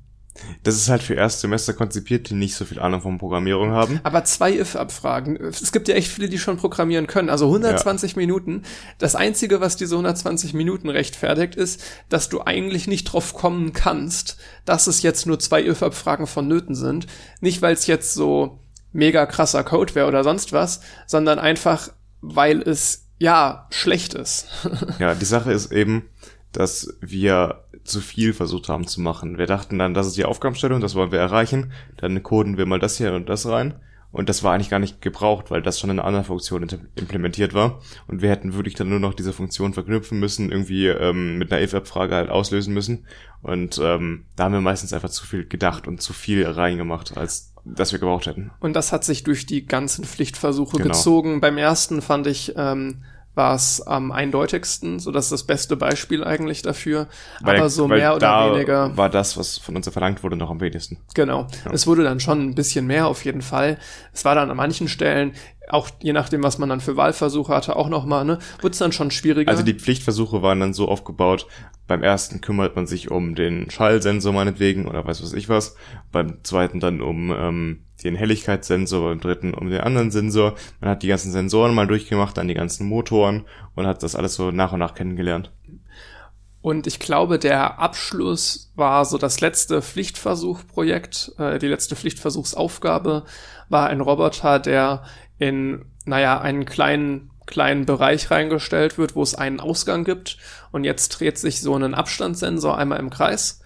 Das ist halt für Erstsemester konzipiert, die nicht so viel Ahnung von Programmierung haben. Aber zwei if-Abfragen. Es gibt ja echt viele, die schon programmieren können. Also 120 ja. Minuten. Das Einzige, was diese 120 Minuten rechtfertigt, ist, dass du eigentlich nicht drauf kommen kannst, dass es jetzt nur zwei if-Abfragen vonnöten sind. Nicht, weil es jetzt so mega krasser Code wäre oder sonst was, sondern einfach, weil es ja schlecht ist. ja, die Sache ist eben, dass wir zu viel versucht haben zu machen. Wir dachten dann, das ist die Aufgabenstellung, das wollen wir erreichen, dann coden wir mal das hier und das rein. Und das war eigentlich gar nicht gebraucht, weil das schon in einer anderen Funktion implementiert war. Und wir hätten wirklich dann nur noch diese Funktion verknüpfen müssen, irgendwie ähm, mit einer if-Abfrage halt auslösen müssen. Und ähm, da haben wir meistens einfach zu viel gedacht und zu viel reingemacht, als dass wir gebraucht hätten. Und das hat sich durch die ganzen Pflichtversuche genau. gezogen. Beim ersten fand ich ähm, war es am eindeutigsten, so dass das beste Beispiel eigentlich dafür. Weil, Aber so mehr oder weniger war das, was von uns verlangt wurde, noch am wenigsten. Genau. Ja. Es wurde dann schon ein bisschen mehr auf jeden Fall. Es war dann an manchen Stellen auch je nachdem, was man dann für Wahlversuche hatte, auch nochmal, ne, wird es dann schon schwieriger. Also die Pflichtversuche waren dann so aufgebaut, beim ersten kümmert man sich um den Schallsensor meinetwegen oder weiß was ich was, beim zweiten dann um ähm, den Helligkeitssensor, beim dritten um den anderen Sensor. Man hat die ganzen Sensoren mal durchgemacht, dann die ganzen Motoren und hat das alles so nach und nach kennengelernt. Und ich glaube, der Abschluss war so das letzte Pflichtversuchprojekt, äh, die letzte Pflichtversuchsaufgabe war ein Roboter, der in, naja, einen kleinen kleinen Bereich reingestellt wird, wo es einen Ausgang gibt. Und jetzt dreht sich so ein Abstandssensor einmal im Kreis.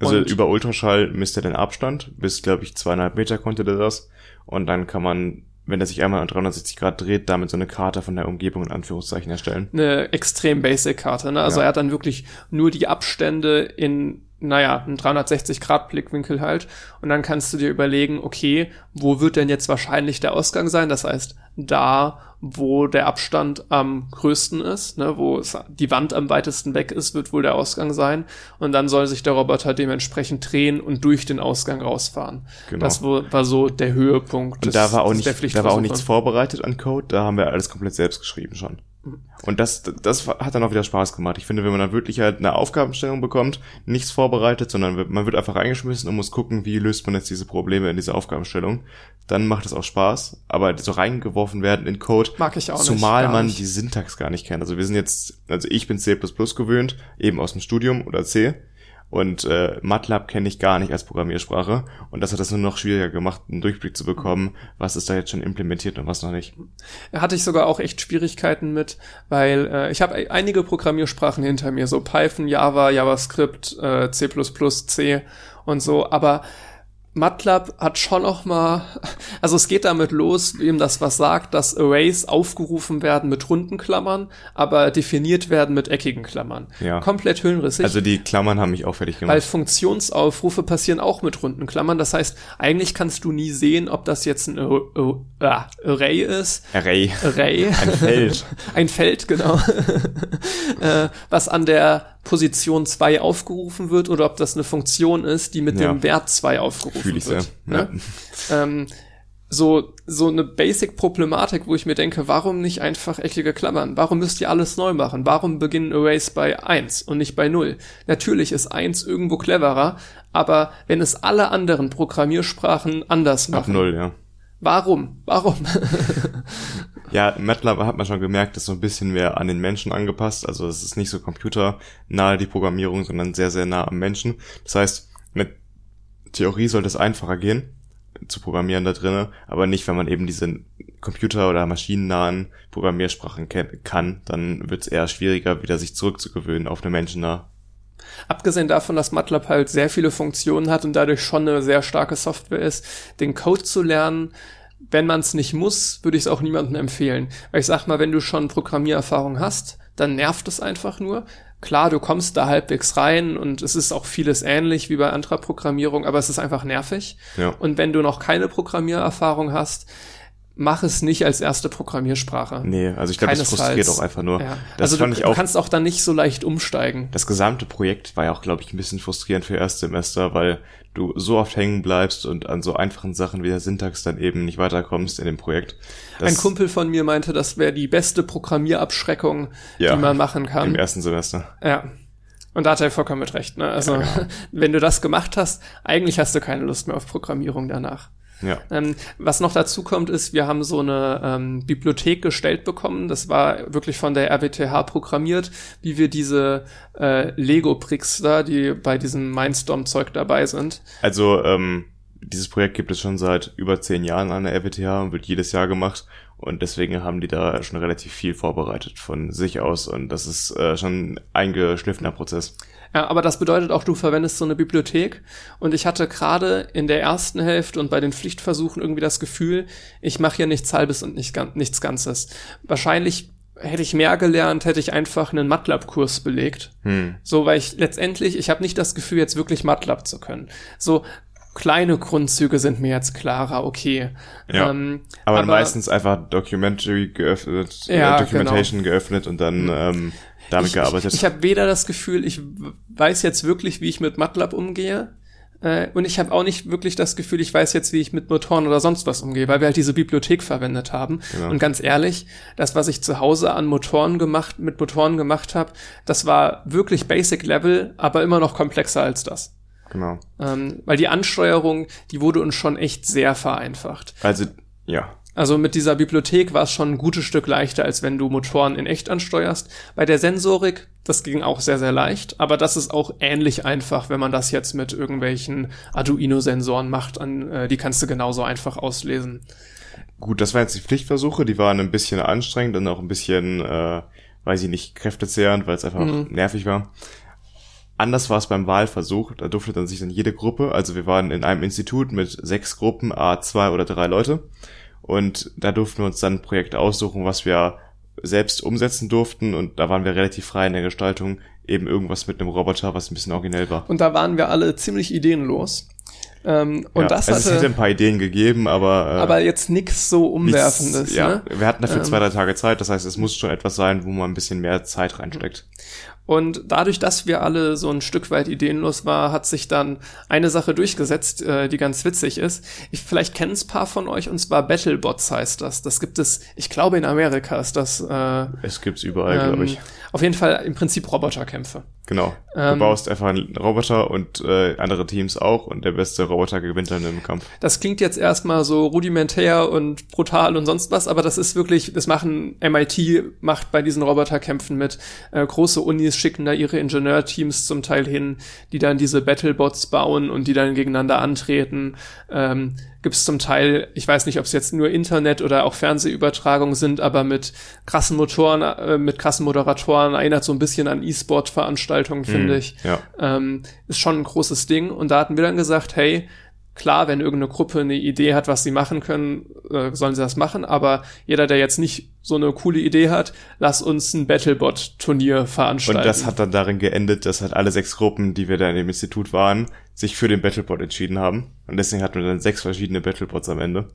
Also über Ultraschall misst er den Abstand. Bis, glaube ich, zweieinhalb Meter konnte der das. Und dann kann man, wenn er sich einmal an 360 Grad dreht, damit so eine Karte von der Umgebung in Anführungszeichen erstellen. Eine extrem basic Karte, ne? Also ja. er hat dann wirklich nur die Abstände in naja, ein 360-Grad-Blickwinkel halt. Und dann kannst du dir überlegen, okay, wo wird denn jetzt wahrscheinlich der Ausgang sein? Das heißt, da, wo der Abstand am größten ist, ne, wo es, die Wand am weitesten weg ist, wird wohl der Ausgang sein. Und dann soll sich der Roboter dementsprechend drehen und durch den Ausgang rausfahren. Genau. Das war so der Höhepunkt. Und des, da war auch nicht, da war auch nichts vorbereitet an Code. Da haben wir alles komplett selbst geschrieben schon. Und das, das hat dann auch wieder Spaß gemacht. Ich finde, wenn man dann wirklich halt eine Aufgabenstellung bekommt, nichts vorbereitet, sondern man wird einfach reingeschmissen und muss gucken, wie löst man jetzt diese Probleme in dieser Aufgabenstellung, dann macht es auch Spaß. Aber so reingeworfen werden in Code, mag ich auch zumal nicht, man nicht. die Syntax gar nicht kennt. Also wir sind jetzt, also ich bin C++ gewöhnt, eben aus dem Studium oder C. Und äh, MATLAB kenne ich gar nicht als Programmiersprache. Und das hat es nur noch schwieriger gemacht, einen Durchblick zu bekommen, was ist da jetzt schon implementiert und was noch nicht. Hatte ich sogar auch echt Schwierigkeiten mit, weil äh, ich habe einige Programmiersprachen hinter mir, so Python, Java, JavaScript, äh, C++, C und so, aber MATLAB hat schon noch mal, also es geht damit los, wem das was sagt, dass Arrays aufgerufen werden mit runden Klammern, aber definiert werden mit eckigen Klammern. Ja. Komplett höhenrissig. Also die Klammern haben mich auch fertig gemacht. Weil Funktionsaufrufe passieren auch mit runden Klammern. Das heißt, eigentlich kannst du nie sehen, ob das jetzt ein Ar Array ist. Array. Array. Ein Feld. ein Feld, genau. äh, was an der Position 2 aufgerufen wird oder ob das eine Funktion ist, die mit Ja. dem Wert 2 aufgerufen Fühl ich wird. sehr. Ne? Ähm, so, so eine Basic-Problematik, wo ich mir denke, warum nicht einfach eckige Klammern? Warum müsst ihr alles neu machen? Warum beginnen Arrays bei 1 und nicht bei 0? Natürlich ist 1 irgendwo cleverer, aber wenn es alle anderen Programmiersprachen anders Ab machen, null, ja. warum? Warum? Ja, MATLAB hat man schon gemerkt, ist so ein bisschen mehr an den Menschen angepasst. Also es ist nicht so computernahe die Programmierung, sondern sehr, sehr nah am Menschen. Das heißt, der Theorie sollte es einfacher gehen zu programmieren da drinnen, aber nicht, wenn man eben diese computer- oder maschinennahen Programmiersprachen kann, dann wird es eher schwieriger, wieder sich zurückzugewöhnen auf eine menschennah. Abgesehen davon, dass MATLAB halt sehr viele Funktionen hat und dadurch schon eine sehr starke Software ist, den Code zu lernen, wenn man es nicht muss, würde ich es auch niemandem empfehlen. Weil ich sag mal, wenn du schon Programmiererfahrung hast, dann nervt es einfach nur. Klar, du kommst da halbwegs rein und es ist auch vieles ähnlich wie bei anderer Programmierung, aber es ist einfach nervig. Ja. Und wenn du noch keine Programmiererfahrung hast, mach es nicht als erste Programmiersprache. Nee, also ich glaube, das frustriert auch einfach nur. Ja. Das also fand du, ich du auch kannst auch dann nicht so leicht umsteigen. das gesamte Projekt war ja auch, glaube ich, ein bisschen frustrierend für Erstsemester, weil du so oft hängen bleibst und an so einfachen Sachen wie der Syntax dann eben nicht weiterkommst in dem Projekt. Ein Kumpel von mir meinte, das wäre die beste Programmierabschreckung, Ja, die man machen kann. im ersten Semester. Ja. Und da hat er vollkommen mit recht. Ne? Also, wenn du das gemacht hast, eigentlich hast du keine Lust mehr auf Programmierung danach. Ja. Ähm, was noch dazu kommt, ist, wir haben so eine ähm, Bibliothek gestellt bekommen. Das war wirklich von der RWTH programmiert, wie wir diese äh, Lego-Bricks da, die bei diesem Mindstorm-Zeug dabei sind. Also, ähm, dieses Projekt gibt es schon seit über zehn Jahren an der RWTH und wird jedes Jahr gemacht. Und deswegen haben die da schon relativ viel vorbereitet von sich aus. Und das ist äh, schon ein eingeschliffener Prozess. Ja, aber das bedeutet auch, du verwendest so eine Bibliothek. Und ich hatte gerade in der ersten Hälfte und bei den Pflichtversuchen irgendwie das Gefühl, ich mache hier nichts Halbes und nicht, nichts Ganzes. Wahrscheinlich hätte ich mehr gelernt, hätte ich einfach einen MATLAB-Kurs belegt. Hm. So, weil ich letztendlich, ich habe nicht das Gefühl, jetzt wirklich MATLAB zu können. So kleine Grundzüge sind mir jetzt klarer, okay. Ja. Ähm, Aber, meistens einfach Documentary geöffnet, Ja, äh, Documentation geöffnet und dann ähm, damit ich, gearbeitet. Ich, ich habe weder das Gefühl, ich weiß jetzt wirklich, wie ich mit MATLAB umgehe, äh, und ich habe auch nicht wirklich das Gefühl, ich weiß jetzt, wie ich mit Motoren oder sonst was umgehe, weil wir halt diese Bibliothek verwendet haben. Genau. Und ganz ehrlich, das, was ich zu Hause an Motoren gemacht, mit Motoren gemacht habe, das war wirklich Basic Level, aber immer noch komplexer als das. genau. Ähm, weil die Ansteuerung, die wurde uns schon echt sehr vereinfacht. Also, ja. Also mit dieser Bibliothek war es schon ein gutes Stück leichter, als wenn du Motoren in echt ansteuerst. Bei der Sensorik, das ging auch sehr, sehr leicht, aber das ist auch ähnlich einfach, wenn man das jetzt mit irgendwelchen Arduino-Sensoren macht, an, äh, die kannst du genauso einfach auslesen. Gut, das waren jetzt die Pflichtversuche, die waren ein bisschen anstrengend und auch ein bisschen, äh, weiß ich nicht, kräftezehrend, weil es einfach Mhm. nervig war. Anders war es beim Wahlversuch, da durfte dann sich dann jede Gruppe, also wir waren in einem Institut mit sechs Gruppen, a zwei oder drei Leute, und da durften wir uns dann ein Projekt aussuchen, was wir selbst umsetzen durften, und da waren wir relativ frei in der Gestaltung, eben irgendwas mit einem Roboter, was ein bisschen originell war. Und da waren wir alle ziemlich ideenlos. Ähm, und ja, das also es hätte hatte ein paar Ideen gegeben, aber, äh, aber jetzt nix so nichts- Umwerfendes. ja, Ne? wir hatten dafür Ähm. zwei, drei Tage Zeit, das heißt, es muss schon etwas sein, wo man ein bisschen mehr Zeit reinsteckt. Und dadurch, dass wir alle so ein Stück weit ideenlos war, hat sich dann eine Sache durchgesetzt, äh, die ganz witzig ist. Ich, vielleicht kennen es paar von euch, und zwar Battlebots heißt das. Das gibt es, ich glaube in Amerika ist das äh, Es gibt's überall, glaube ähm, ich. auf jeden Fall im Prinzip Roboterkämpfe. Genau. ähm, du baust einfach einen Roboter und äh, andere Teams auch und der beste Roboter gewinnt dann im Kampf. Das klingt jetzt erstmal so rudimentär und brutal und sonst was, aber das ist wirklich, das machen MIT macht bei diesen Roboterkämpfen mit. Äh, große Unis schicken da ihre Ingenieurteams zum Teil hin, die dann diese Battlebots bauen und die dann gegeneinander antreten. Ähm, Gibt es zum Teil, ich weiß nicht, ob es jetzt nur Internet oder auch Fernsehübertragung sind, aber mit krassen Motoren, äh, mit krassen Moderatoren erinnert so ein bisschen an E-Sport-Veranstaltungen, finde Mhm, ich Ja. ähm, ist schon ein großes Ding. Und da hatten wir dann gesagt, hey, klar, wenn irgendeine Gruppe eine Idee hat, was sie machen können, äh, sollen sie das machen, aber jeder, der jetzt nicht so eine coole Idee hat, lass uns ein Battlebot-Turnier veranstalten. Und das hat dann darin geendet, dass halt alle sechs Gruppen, die wir da in dem Institut waren, sich für den Battlebot entschieden haben. Und deswegen hatten wir dann sechs verschiedene Battlebots am Ende.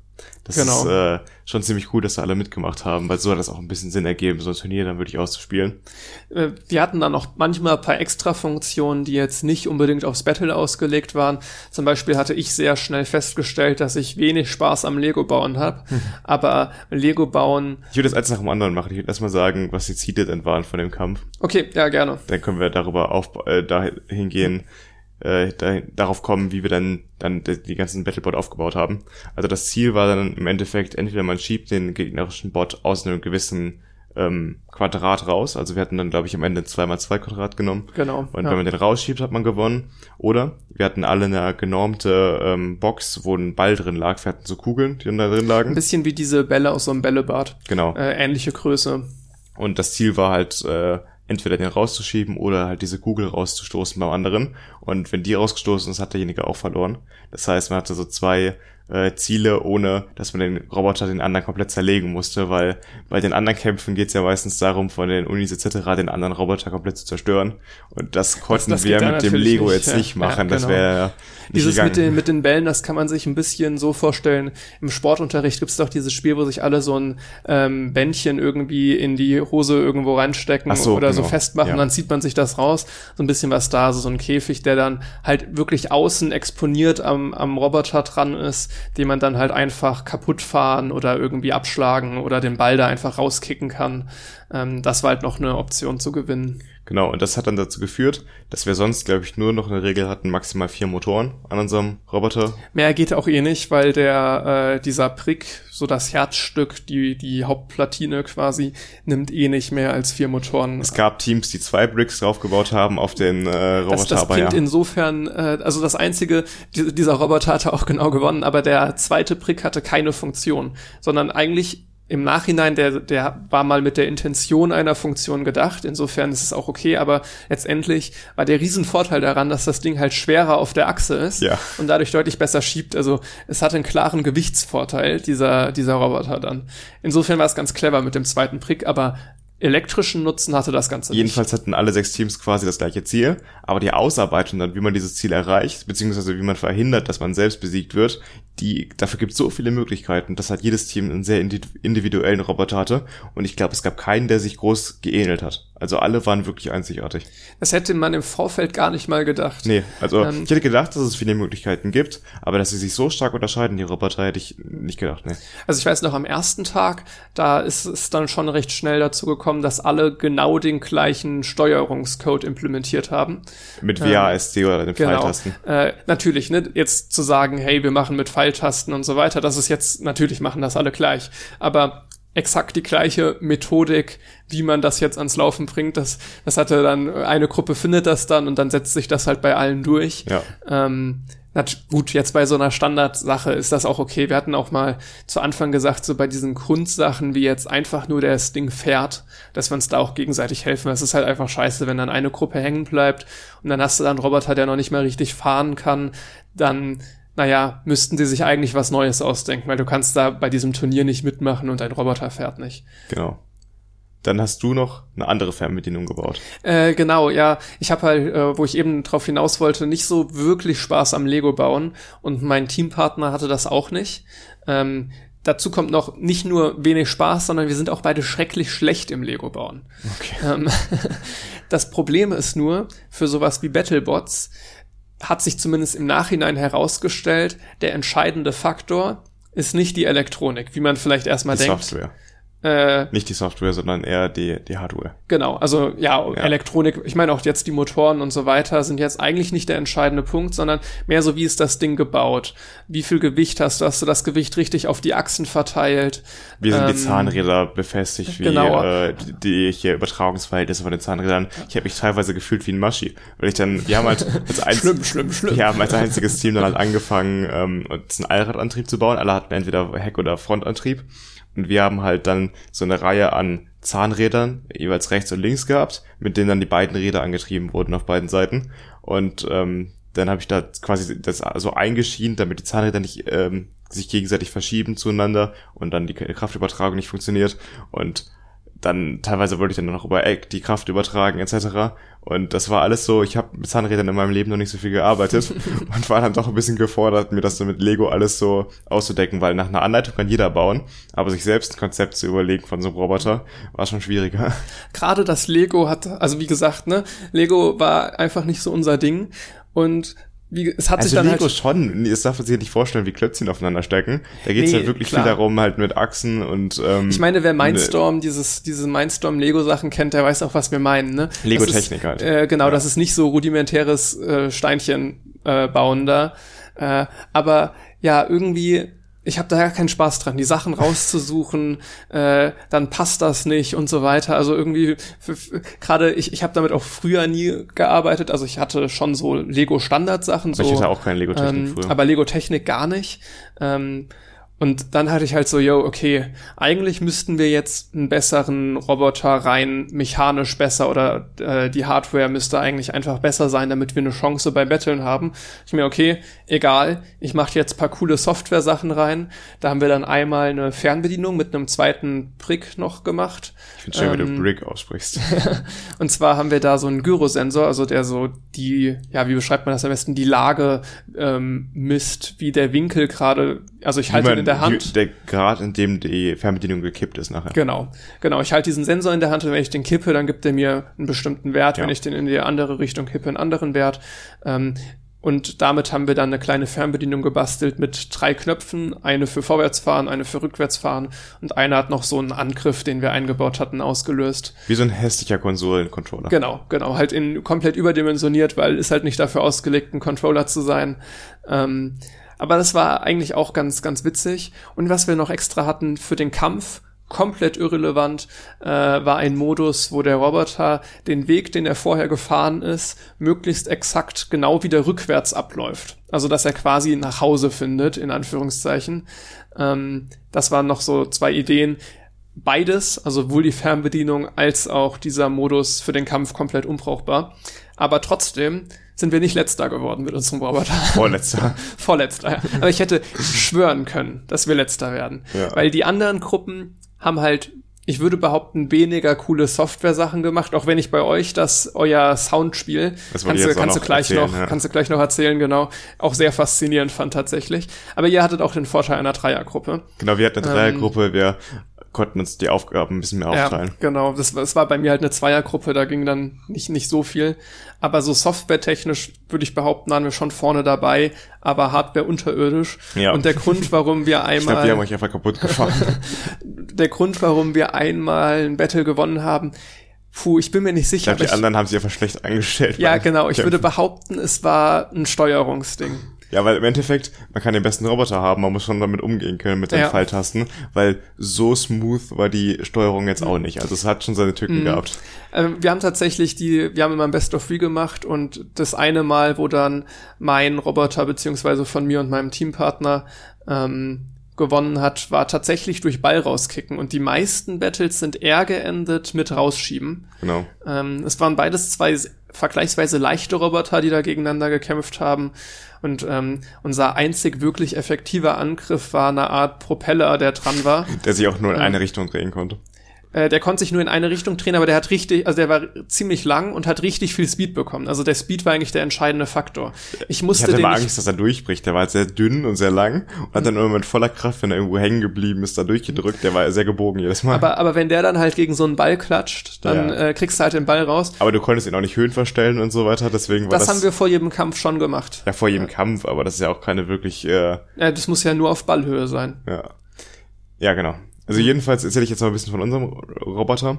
Das genau. ist äh, schon ziemlich cool, dass da alle mitgemacht haben, weil so hat das auch ein bisschen Sinn ergeben, so ein Turnier dann wirklich auszuspielen. Äh, wir hatten dann auch manchmal ein paar Extra-Funktionen, die jetzt nicht unbedingt aufs Battle ausgelegt waren. Zum Beispiel hatte ich sehr schnell festgestellt, dass ich wenig Spaß am Lego-Bauen habe. Hm. Aber Lego-Bauen... Ich würde das eins nach dem anderen machen. Ich würde erstmal sagen, was die Ziele denn waren von dem Kampf. Okay, ja, gerne. Dann können wir darüber auf, äh, dahin gehen, äh, da, darauf kommen, wie wir dann, dann die, ganzen Battlebot aufgebaut haben. Also das Ziel war dann im Endeffekt, entweder man schiebt den gegnerischen Bot aus einem gewissen ähm, Quadrat raus. Also wir hatten dann, glaube ich, am Ende 2x2 Quadrat genommen. Genau. Und ja. wenn man den rausschiebt, hat man gewonnen. Oder wir hatten alle eine genormte ähm, Box, wo ein Ball drin lag. Wir hatten so Kugeln, die dann da drin lagen. Ein bisschen wie diese Bälle aus so einem Bällebad. Genau. Äh, ähnliche Größe. Und das Ziel war halt, äh, entweder den rauszuschieben oder halt diese Kugel rauszustoßen beim anderen. Und wenn die rausgestoßen ist, hat derjenige auch verloren. Das heißt, man hatte so zwei äh, Ziele, ohne dass man den Roboter den anderen komplett zerlegen musste, weil bei den anderen Kämpfen geht es ja meistens darum, von den Unis etc. den anderen Roboter komplett zu zerstören. Und das konnten das, das wir mit dem Lego nicht, jetzt ja. nicht machen. Ja, genau. Das wäre Dieses mit den, mit den Bällen, das kann man sich ein bisschen so vorstellen. Im Sportunterricht gibt es doch dieses Spiel, wo sich alle so ein ähm, Bändchen irgendwie in die Hose irgendwo reinstecken so, oder genau. so festmachen. Ja. Dann zieht man sich das raus. So ein bisschen was da, so, so ein Käfig, der dann halt wirklich außen exponiert am, am Roboter dran ist den man dann halt einfach kaputt fahren oder irgendwie abschlagen oder den Ball da einfach rauskicken kann. Ähm, das war halt noch eine Option zu gewinnen. Genau, und das hat dann dazu geführt, dass wir sonst, glaube ich, nur noch eine Regel hatten, maximal vier Motoren an unserem Roboter. Mehr geht auch eh nicht, weil der, äh, dieser Prick, so das Herzstück, die, die Hauptplatine quasi, nimmt eh nicht mehr als vier Motoren. Es gab Teams, die zwei Bricks draufgebaut haben auf den äh, Roboter. Das, das bringt ja. insofern, äh, also das einzige, die, dieser Roboter hatte auch genau gewonnen, aber der zweite Brick hatte keine Funktion, sondern eigentlich im Nachhinein, der, der war mal mit der Intention einer Funktion gedacht. Insofern ist es auch okay, aber letztendlich war der Riesenvorteil daran, dass das Ding halt schwerer auf der Achse ist ja. und dadurch deutlich besser schiebt. Also es hat einen klaren Gewichtsvorteil, dieser, dieser Roboter dann. Insofern war es ganz clever mit dem zweiten Prick, aber elektrischen Nutzen hatte das Ganze Jedenfalls nicht. hatten alle sechs Teams quasi das gleiche Ziel, aber die Ausarbeitung dann, wie man dieses Ziel erreicht, beziehungsweise wie man verhindert, dass man selbst besiegt wird, die, dafür gibt es so viele Möglichkeiten, dass halt jedes Team einen sehr individuellen Roboter hatte und ich glaube, es gab keinen, der sich groß geähnelt hat. Also alle waren wirklich einzigartig. Das hätte man im Vorfeld gar nicht mal gedacht. Nee, also ähm, ich hätte gedacht, dass es viele Möglichkeiten gibt, aber dass sie sich so stark unterscheiden, die Roboter, hätte ich nicht gedacht, nee. Also ich weiß noch, am ersten Tag, da ist es dann schon recht schnell dazu gekommen, dass alle genau den gleichen Steuerungscode implementiert haben. Mit WASD ähm, oder den genau. Pfeiltasten. Äh, natürlich, ne, jetzt zu sagen, hey, wir machen mit Pfeiltasten und so weiter, das ist jetzt, natürlich machen das alle gleich. Aber exakt die gleiche Methodik, wie man das jetzt ans Laufen bringt. Das, das hatte dann, eine Gruppe findet das dann und dann setzt sich das halt bei allen durch. Ja. Ähm, na gut, jetzt bei so einer Standardsache ist das auch okay. Wir hatten auch mal zu Anfang gesagt, so bei diesen Grundsachen wie jetzt einfach nur das Ding fährt, dass wir uns da auch gegenseitig helfen. Es ist halt einfach scheiße, wenn dann eine Gruppe hängen bleibt und dann hast du dann einen Roboter, der noch nicht mal richtig fahren kann, dann naja, müssten sie sich eigentlich was Neues ausdenken, weil du kannst da bei diesem Turnier nicht mitmachen und dein Roboter fährt nicht. Genau. Dann hast du noch eine andere Fernbedienung gebaut. Äh, genau, ja. Ich habe halt, äh, wo ich eben drauf hinaus wollte, nicht so wirklich Spaß am Lego bauen und mein Teampartner hatte das auch nicht. Ähm, dazu kommt noch nicht nur wenig Spaß, sondern wir sind auch beide schrecklich schlecht im Lego bauen. Okay. Ähm, das Problem ist nur, für sowas wie Battlebots hat sich zumindest im Nachhinein herausgestellt, der entscheidende Faktor ist nicht die Elektronik, wie man vielleicht erstmal die denkt. Software. Äh, Nicht die Software, sondern eher die, die Hardware. Genau, also ja, ja, Elektronik, ich meine auch jetzt die Motoren und so weiter sind jetzt eigentlich nicht der entscheidende Punkt, sondern mehr so, wie ist das Ding gebaut? Wie viel Gewicht hast du? Hast du das Gewicht richtig auf die Achsen verteilt? Wie sind ähm, die Zahnräder befestigt? Wie genau. äh, die, die hier Übertragungsverhältnisse von den Zahnrädern? Ich habe mich teilweise gefühlt wie ein Maschi, weil ich dann, wir haben halt als einz schlimm, schlimm, schlimm. Wir haben als einziges Team dann halt angefangen, ähm, uns einen Allradantrieb zu bauen. Alle hatten entweder Heck- oder Frontantrieb. Und wir haben halt dann so eine Reihe an Zahnrädern, jeweils rechts und links gehabt, mit denen dann die beiden Räder angetrieben wurden auf beiden Seiten. Und ähm, dann habe ich da quasi das so eingeschienen, damit die Zahnräder nicht ähm, sich gegenseitig verschieben zueinander und dann die Kraftübertragung nicht funktioniert und dann teilweise wollte ich dann noch über Eck die Kraft übertragen etc. Und das war alles so, ich habe mit Zahnrädern in meinem Leben noch nicht so viel gearbeitet und war dann doch ein bisschen gefordert, mir das so mit Lego alles so auszudecken, weil nach einer Anleitung kann jeder bauen, aber sich selbst ein Konzept zu überlegen von so einem Roboter war schon schwieriger. Gerade das Lego hat, also wie gesagt, ne, Lego war einfach nicht so unser Ding und wie, es hat also sich dann Lego halt, schon, das darf man sich nicht vorstellen, wie Klötzchen aufeinander stecken. Da geht's Nee, ja wirklich klar. viel darum, halt mit Achsen und ähm, ich meine, wer ne- Mindstorm, dieses, diese Mindstorm Lego Sachen kennt, der weiß auch, was wir meinen, ne? Lego Das ist, Technik halt. Äh, genau, Ja. das ist nicht so rudimentäres äh, Steinchen äh, bauen da. Äh, aber ja, irgendwie, ich habe da gar keinen Spaß dran, die Sachen rauszusuchen, äh, dann passt das nicht und so weiter. Also irgendwie, gerade ich, ich habe damit auch früher nie gearbeitet. Also ich hatte schon so Lego-Standard-Sachen, so ich hatte auch keine Lego Technik ähm, früher. aber Lego Technik gar nicht. Ähm, und dann hatte ich halt so, yo, okay, eigentlich müssten wir jetzt einen besseren Roboter rein mechanisch besser oder äh, die Hardware müsste eigentlich einfach besser sein, damit wir eine Chance bei Battlen haben. Ich mir, okay, egal, ich mache jetzt paar coole Software-Sachen rein. Da haben wir dann einmal eine Fernbedienung mit einem zweiten Brick noch gemacht. ich finde schön, wie ähm, du Brick aussprichst. Und zwar haben wir da so einen Gyrosensor, also der so die, ja, wie beschreibt man das am besten, die Lage ähm, misst, wie der Winkel gerade, also ich halte Wie man- in der Hand. Der Grad, in dem die Fernbedienung gekippt ist nachher. Genau, genau. Ich halte diesen Sensor in der Hand und wenn ich den kippe, dann gibt er mir einen bestimmten Wert. Ja. Wenn ich den in die andere Richtung kippe, einen anderen Wert. Ähm, und damit haben wir dann eine kleine Fernbedienung gebastelt mit drei Knöpfen. Eine für Vorwärtsfahren, eine für Rückwärtsfahren und eine hat noch so einen Angriff, den wir eingebaut hatten, ausgelöst. Wie so ein hässlicher Konsolencontroller. Genau, genau. Halt in komplett überdimensioniert, weil ist halt nicht dafür ausgelegt, ein Controller zu sein. Ähm, aber das war eigentlich auch ganz, ganz witzig. Und was wir noch extra hatten für den Kampf, komplett irrelevant, äh, war ein Modus, wo der Roboter den Weg, den er vorher gefahren ist, möglichst exakt genau wieder rückwärts abläuft. Also dass er quasi nach Hause findet, in Anführungszeichen. Ähm, das waren noch so zwei Ideen. Beides, also sowohl die Fernbedienung als auch dieser Modus für den Kampf komplett unbrauchbar. Aber trotzdem sind wir nicht letzter geworden mit unserem Roboter. Vorletzter. Vorletzter. ja. Aber ich hätte schwören können, dass wir letzter werden. Ja. Weil die anderen Gruppen haben halt, ich würde behaupten, weniger coole Software-Sachen gemacht, auch wenn ich bei euch das, euer Soundspiel, Das kannst, du, kannst du gleich erzählen, noch, ja. kannst du gleich noch erzählen, genau, auch sehr faszinierend fand tatsächlich. Aber ihr hattet auch den Vorteil einer Dreiergruppe. Genau, wir hatten eine Dreiergruppe, wir konnten uns die Aufgaben ein bisschen mehr aufteilen. Ja, genau. Das, war- das war bei mir halt eine Zweiergruppe, da ging dann nicht, nicht so viel. Aber so softwaretechnisch würde ich behaupten, waren wir schon vorne dabei, aber Hardware unterirdisch. Ja. Und der Grund, warum wir Ich einmal, glaube, wir haben euch einfach kaputt gefahren. der Grund, warum wir einmal ein Battle gewonnen haben, puh, ich bin mir nicht Ich sicher. glaube, die aber ich- anderen haben sich einfach schlecht angestellt. ja, genau. Ich würde behaupten, es war ein Steuerungsding. Ja, weil im Endeffekt, man kann den besten Roboter haben, man muss schon damit umgehen können mit den Ja. Pfeiltasten, weil so smooth war die Steuerung jetzt auch nicht. Also es hat schon seine Tücken Mhm. gehabt. Ähm, wir haben tatsächlich die, wir haben immer ein Best of Three gemacht und das eine Mal, wo dann mein Roboter beziehungsweise von mir und meinem Teampartner ähm, gewonnen hat, war tatsächlich durch Ball rauskicken und die meisten Battles sind eher geendet mit rausschieben. Genau. Ähm, es waren beides zwei vergleichsweise leichte Roboter, die da gegeneinander gekämpft haben. Und ähm, unser einzig wirklich effektiver Angriff war eine Art Propeller, der dran war. Der sich auch nur in Ja. eine Richtung drehen konnte. Äh, der konnte sich nur in eine Richtung drehen, aber der hat richtig, also der war ziemlich lang und hat richtig viel Speed bekommen. Also der Speed war eigentlich der entscheidende Faktor. Ich Ich musste hatte den immer Angst, dass er durchbricht. Der war halt sehr dünn und sehr lang und hat dann immer mit voller Kraft, wenn er irgendwo hängen geblieben ist, da durchgedrückt. Der war sehr gebogen jedes Mal. aber, aber wenn der dann halt gegen so einen Ball klatscht, dann Ja. äh, kriegst du halt den Ball raus. Aber du konntest ihn auch nicht Höhen verstellen und so weiter, deswegen war Das, das, haben wir vor jedem Kampf schon gemacht. ja vor jedem Kampf, aber das ist ja auch keine wirklich, äh, Ja, das muss ja nur auf Ballhöhe sein. ja. Ja, genau. Also jedenfalls erzähle ich jetzt mal ein bisschen von unserem Roboter.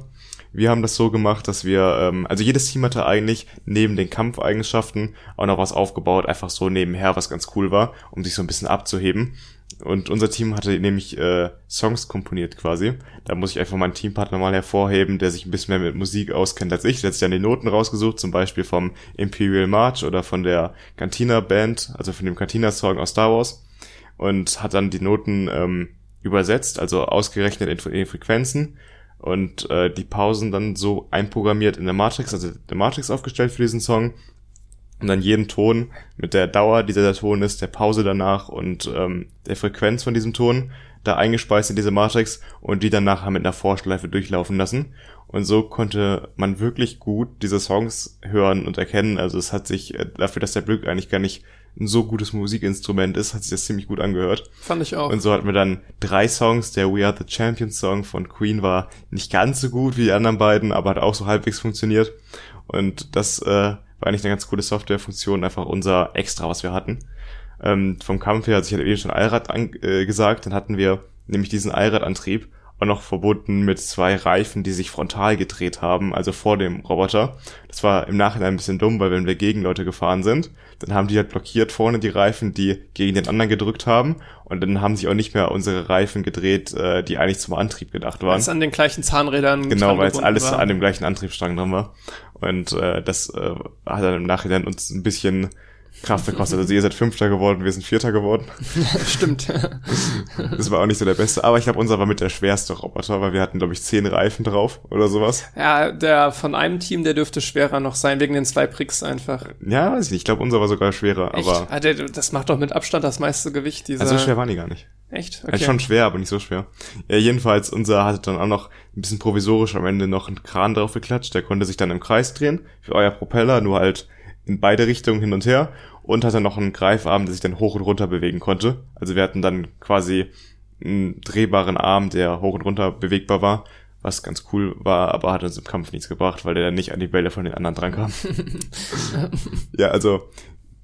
Wir haben das so gemacht, dass wir, ähm, also jedes Team hatte eigentlich neben den Kampfeigenschaften auch noch was aufgebaut, einfach so nebenher, was ganz cool war, um sich so ein bisschen abzuheben. Und unser Team hatte nämlich äh, Songs komponiert quasi. Da muss ich einfach meinen Teampartner mal hervorheben, der sich ein bisschen mehr mit Musik auskennt als ich. Der hat sich dann die Noten rausgesucht, zum Beispiel vom Imperial March oder von der Cantina Band, also von dem Cantina Song aus Star Wars. Und hat dann die Noten ähm, übersetzt, also ausgerechnet in, in Frequenzen und äh, die Pausen dann so einprogrammiert in der Matrix, also der Matrix aufgestellt für diesen Song und dann jeden Ton mit der Dauer, die dieser Ton ist, der Pause danach und ähm, der Frequenz von diesem Ton da eingespeist in diese Matrix und die dann nachher mit einer Vorschleife durchlaufen lassen. Und so konnte man wirklich gut diese Songs hören und erkennen. Also es hat sich, äh, dafür, dass der Glück eigentlich gar nicht ein so gutes Musikinstrument ist, hat sich das ziemlich gut angehört. Fand ich auch. Und so hatten wir dann drei Songs. Der We Are the Champions Song von Queen war nicht ganz so gut wie die anderen beiden, aber hat auch so halbwegs funktioniert. Und das äh, war eigentlich eine ganz coole Softwarefunktion, einfach unser Extra, was wir hatten. Ähm, vom Kampf her, also ich hatte eben schon Allrad äh, gesagt, dann hatten wir nämlich diesen Allradantrieb auch noch verbunden mit zwei Reifen, die sich frontal gedreht haben, also vor dem Roboter. Das war im Nachhinein ein bisschen dumm, weil wenn wir gegen Leute gefahren sind, dann haben die halt blockiert vorne die Reifen, die gegen den anderen gedrückt haben und dann haben sich auch nicht mehr unsere Reifen gedreht, äh, die eigentlich zum Antrieb gedacht waren. Weil an den gleichen Zahnrädern. Genau, weil es alles war. an dem gleichen Antriebsstrang dran war. Und äh, das äh, hat dann im Nachhinein uns ein bisschen Kraft gekostet. Also ihr seid Fünfter geworden, wir sind Vierter geworden. Stimmt. Das war auch nicht so der beste. Aber ich glaube, unser war mit der schwerste Roboter, weil wir hatten, glaube ich, zehn Reifen drauf oder sowas. Ja, der von einem Team, der dürfte schwerer noch sein, wegen den zwei Pricks einfach. Ja, weiß ich nicht. Ich glaube, unser war sogar schwerer. Echt? Aber ah, der, das macht doch mit Abstand das meiste Gewicht. Dieser also so schwer waren die gar nicht. Echt? Okay. Also schon schwer, aber nicht so schwer. Ja, jedenfalls, unser hatte dann auch noch ein bisschen provisorisch am Ende noch einen Kran drauf geklatscht. Der konnte sich dann im Kreis drehen für euer Propeller, nur halt in beide Richtungen hin und her und hatte noch einen Greifarm, der sich dann hoch und runter bewegen konnte. Also wir hatten dann quasi einen drehbaren Arm, der hoch und runter bewegbar war, was ganz cool war, aber hat uns im Kampf nichts gebracht, weil der dann nicht an die Bälle von den anderen dran kam. ja, also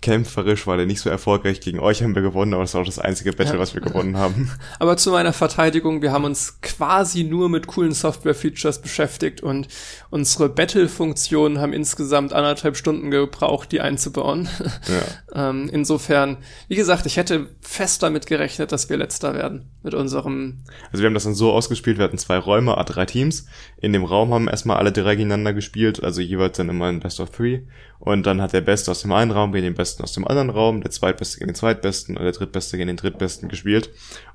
kämpferisch war der nicht so erfolgreich. Gegen euch haben wir gewonnen, aber das war auch das einzige Battle, ja. was wir gewonnen haben. Aber zu meiner Verteidigung, wir haben uns quasi nur mit coolen Software-Features beschäftigt und unsere Battle-Funktionen haben insgesamt anderthalb Stunden gebraucht, die einzubauen. Ja. ähm, insofern, wie gesagt, ich hätte fest damit gerechnet, dass wir letzter werden mit unserem. Also wir haben das dann so ausgespielt, wir hatten zwei Räume, a drei Teams. In dem Raum haben erstmal alle drei gegeneinander gespielt, also jeweils dann immer ein Best of Three. Und dann hat der Beste aus dem einen Raum gegen den Besten aus dem anderen Raum, der Zweitbeste gegen den Zweitbesten und der Drittbeste gegen den Drittbesten gespielt.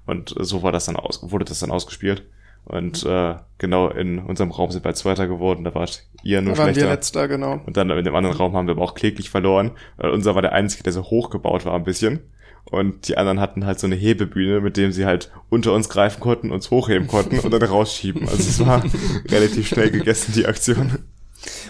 Und so war das dann aus, wurde das dann ausgespielt. Und äh, genau in unserem Raum sind wir Zweiter geworden, da wart ihr nur da waren schlechter. Wir letzter, genau. Und dann in dem anderen Raum haben wir aber auch kläglich verloren. Weil unser war der einzige, der so hochgebaut war ein bisschen. Und die anderen hatten halt so eine Hebebühne, mit dem sie halt unter uns greifen konnten, uns hochheben konnten und dann rausschieben. Also es war relativ schnell gegessen, die Aktion.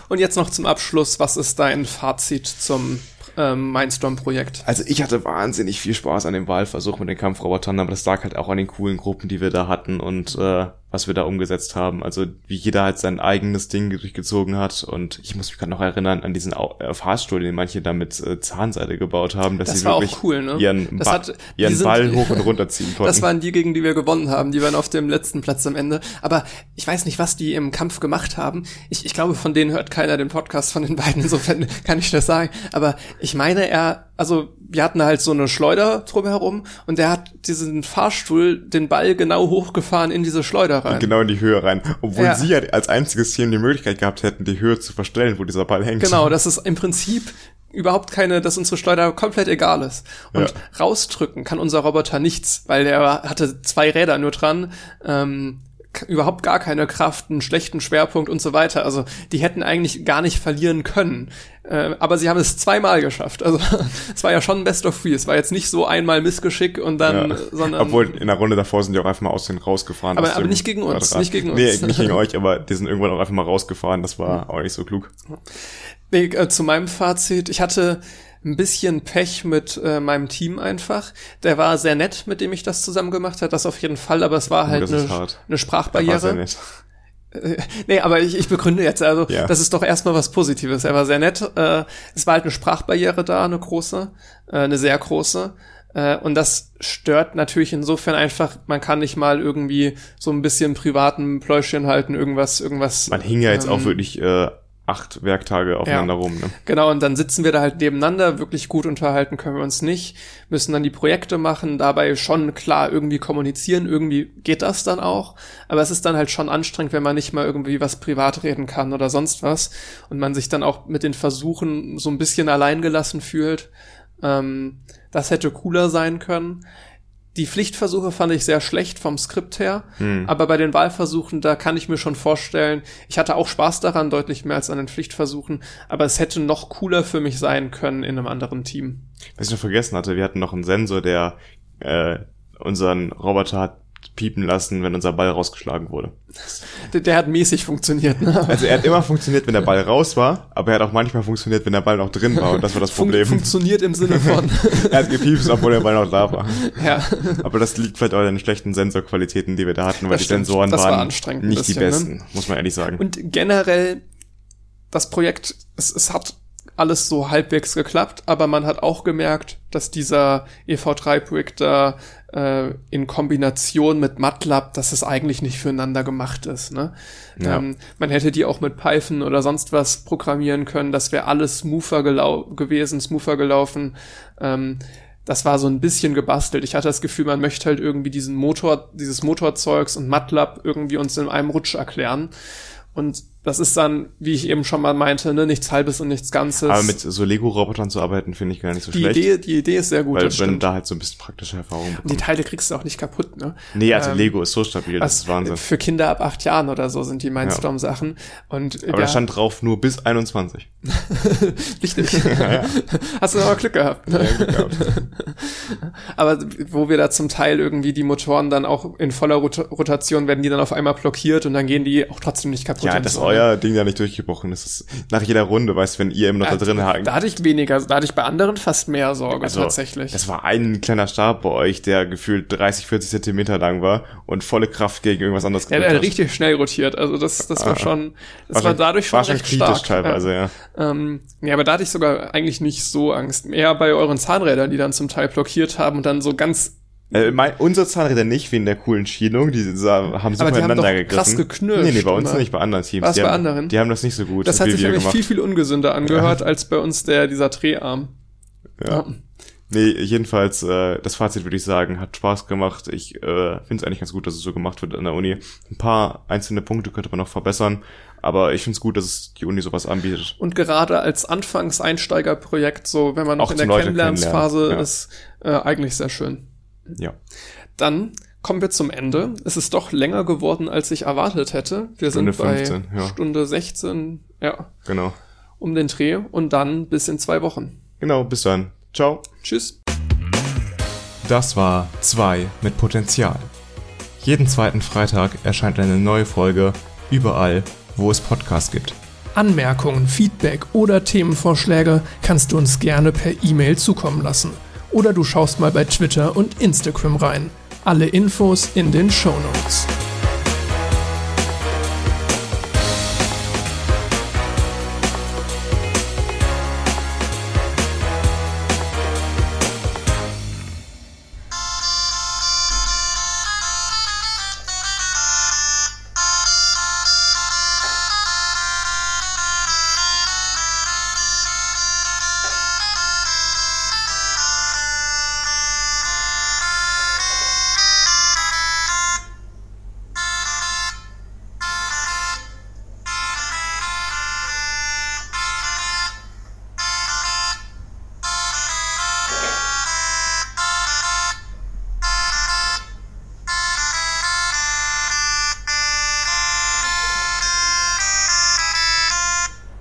Und jetzt noch zum Abschluss, was ist dein Fazit zum ähm, Mindstorm-Projekt? Also ich hatte wahnsinnig viel Spaß an dem Wahlversuch mit den Kampfrobotern, aber das lag halt auch an den coolen Gruppen, die wir da hatten und äh, was wir da umgesetzt haben. Also wie jeder halt sein eigenes Ding durchgezogen hat. Und ich muss mich gerade noch erinnern an diesen äh, Fahrstuhl, den manche da mit äh, Zahnseide gebaut haben, dass das sie wirklich cool, ne? ihren, ba hat, ihren Ball hoch und runter ziehen konnten. Das waren die, gegen die wir gewonnen haben. Die waren auf dem letzten Platz am Ende. Aber ich weiß nicht, was die im Kampf gemacht haben. Ich, ich glaube, von denen hört keiner den Podcast von den beiden. Insofern kann ich das sagen. Aber ich meine, er also wir hatten halt so eine Schleuder drumherum und der hat diesen Fahrstuhl den Ball genau hochgefahren in diese Schleuder rein. Genau in die Höhe rein. Obwohl ja. sie ja als einziges Team die Möglichkeit gehabt hätten, die Höhe zu verstellen, wo dieser Ball hängt. Genau, das ist im Prinzip überhaupt keine, dass unsere Schleuder komplett egal ist. Und ja. rausdrücken kann unser Roboter nichts, weil der hatte zwei Räder nur dran. Ähm, überhaupt gar keine Kraft, einen schlechten Schwerpunkt und so weiter. Also die hätten eigentlich gar nicht verlieren können. Äh, aber sie haben es zweimal geschafft. Also es war ja schon Best of Three. Es war jetzt nicht so einmal Missgeschick und dann, ja. sondern. Obwohl in der Runde davor sind die auch einfach mal aus den rausgefahren. Aber, aber nicht gegen uns. Nicht gegen uns. Nee, nicht gegen euch, aber die sind irgendwann auch einfach mal rausgefahren. Das war auch nicht so klug. Nee, äh, zu meinem Fazit. Ich hatte ein bisschen Pech mit äh, meinem Team einfach. Der war sehr nett, mit dem ich das zusammen gemacht habe, das auf jeden Fall, aber es war oh, halt eine, eine Sprachbarriere. Äh, nee, aber ich, ich begründe jetzt, also ja. das ist doch erstmal was Positives. Er war sehr nett. Äh, es war halt eine Sprachbarriere da, eine große, äh, eine sehr große. Äh, und das stört natürlich insofern einfach, man kann nicht mal irgendwie so ein bisschen privaten Pläuschen halten, irgendwas, irgendwas. Man hing ja jetzt ähm, auch wirklich äh, acht Werktage aufeinander ja. rum. Ne? Genau, und dann sitzen wir da halt nebeneinander, wirklich gut unterhalten können wir uns nicht, müssen dann die Projekte machen, dabei schon klar irgendwie kommunizieren, irgendwie geht das dann auch, aber es ist dann halt schon anstrengend, wenn man nicht mal irgendwie was privat reden kann oder sonst was und man sich dann auch mit den Versuchen so ein bisschen alleingelassen fühlt. Ähm, das hätte cooler sein können die Pflichtversuche fand ich sehr schlecht vom Skript her, hm. aber bei den Wahlversuchen, da kann ich mir schon vorstellen, ich hatte auch Spaß daran, deutlich mehr als an den Pflichtversuchen, aber es hätte noch cooler für mich sein können in einem anderen Team. Was ich noch vergessen hatte, wir hatten noch einen Sensor, der äh, unseren Roboter hat piepen lassen, wenn unser Ball rausgeschlagen wurde. Der, der hat mäßig funktioniert. Ne? Also er hat immer funktioniert, wenn der Ball raus war, aber er hat auch manchmal funktioniert, wenn der Ball noch drin war und das war das Problem. Fun funktioniert im Sinne von. er hat gepiepst, obwohl der Ball noch da war. Ja. Aber das liegt vielleicht auch an den schlechten Sensorqualitäten, die wir da hatten, weil das die stimmt. Sensoren waren war nicht bisschen, die ne? besten, ne? muss man ehrlich sagen. Und generell das Projekt, es, es hat alles so halbwegs geklappt, aber man hat auch gemerkt, dass dieser EV3-Projektor äh, in Kombination mit MATLAB, dass es eigentlich nicht füreinander gemacht ist. Ne? Ja. Ähm, man hätte die auch mit Python oder sonst was programmieren können, das wäre alles smoother gewesen, smoother gelaufen. Ähm, das war so ein bisschen gebastelt. Ich hatte das Gefühl, man möchte halt irgendwie diesen Motor, dieses Motorzeugs und MATLAB irgendwie uns in einem Rutsch erklären. Und das ist dann, wie ich eben schon mal meinte, ne, nichts Halbes und nichts Ganzes. Aber mit so Lego-Robotern zu arbeiten, finde ich gar nicht so die schlecht. Idee, die Idee ist sehr gut. Weil wenn da halt so ein bisschen praktische Erfahrung bekommt. Und die Teile kriegst du auch nicht kaputt, ne? Nee, also ähm, Lego ist so stabil, das ist Wahnsinn. Für Kinder ab acht Jahren oder so sind die Mindstorm-Sachen. Und, aber ja, da stand drauf nur bis 21. Richtig. ja, ja. Hast du aber Glück gehabt. Ne? Ja, Glück gehabt. aber wo wir da zum Teil irgendwie die Motoren dann auch in voller Rot Rotation werden die dann auf einmal blockiert und dann gehen die auch trotzdem nicht kaputt. Ja, das so, euer? Ding ja nicht durch durchgebrochen. Das ist nach jeder Runde, weißt du, wenn ihr immer noch ja, da drin hakt. Da hatte ich weniger, da hatte ich bei anderen fast mehr Sorge also, tatsächlich. Das war ein kleiner Stab bei euch, der gefühlt 30, 40 Zentimeter lang war und volle Kraft gegen irgendwas anderes Ja, der hat richtig schnell rotiert. Also das, das war ah. schon, das war, war dadurch schon, war schon kritisch stark. teilweise, ja. Ja. Ähm, ja, aber da hatte ich sogar eigentlich nicht so Angst. Eher bei euren Zahnrädern, die dann zum Teil blockiert haben und dann so ganz äh, mein, unsere Zahnräder nicht, wie in der coolen Schienung. Die haben super ineinander gegriffen. krass geknirscht. Nee, nee, bei uns immer. nicht, bei anderen Teams. Was die bei haben, anderen? Die haben das nicht so gut. Das hat sich nämlich viel, viel ungesünder angehört, ja. als bei uns der, dieser Dreharm. Ja. ja. Nee, jedenfalls, äh, das Fazit würde ich sagen, hat Spaß gemacht. Ich äh, finde es eigentlich ganz gut, dass es so gemacht wird an der Uni. Ein paar einzelne Punkte könnte man noch verbessern, aber ich finde es gut, dass es die Uni sowas anbietet. Und gerade als Anfangs-Einsteigerprojekt, so wenn man noch Auch in der Kennenlernphase ja. ist, äh, eigentlich sehr schön. Ja. Dann kommen wir zum Ende. Es ist doch länger geworden, als ich erwartet hätte. Wir Stunde sind bei 15, ja. Stunde 16, ja. Genau. Um den Dreh und dann bis in zwei Wochen. Genau, bis dann. Ciao. Tschüss. Das war 2 mit Potenzial. Jeden zweiten Freitag erscheint eine neue Folge überall, wo es Podcasts gibt. Anmerkungen, Feedback oder Themenvorschläge kannst du uns gerne per E-Mail zukommen lassen oder du schaust mal bei Twitter und Instagram rein. Alle Infos in den Show Notes.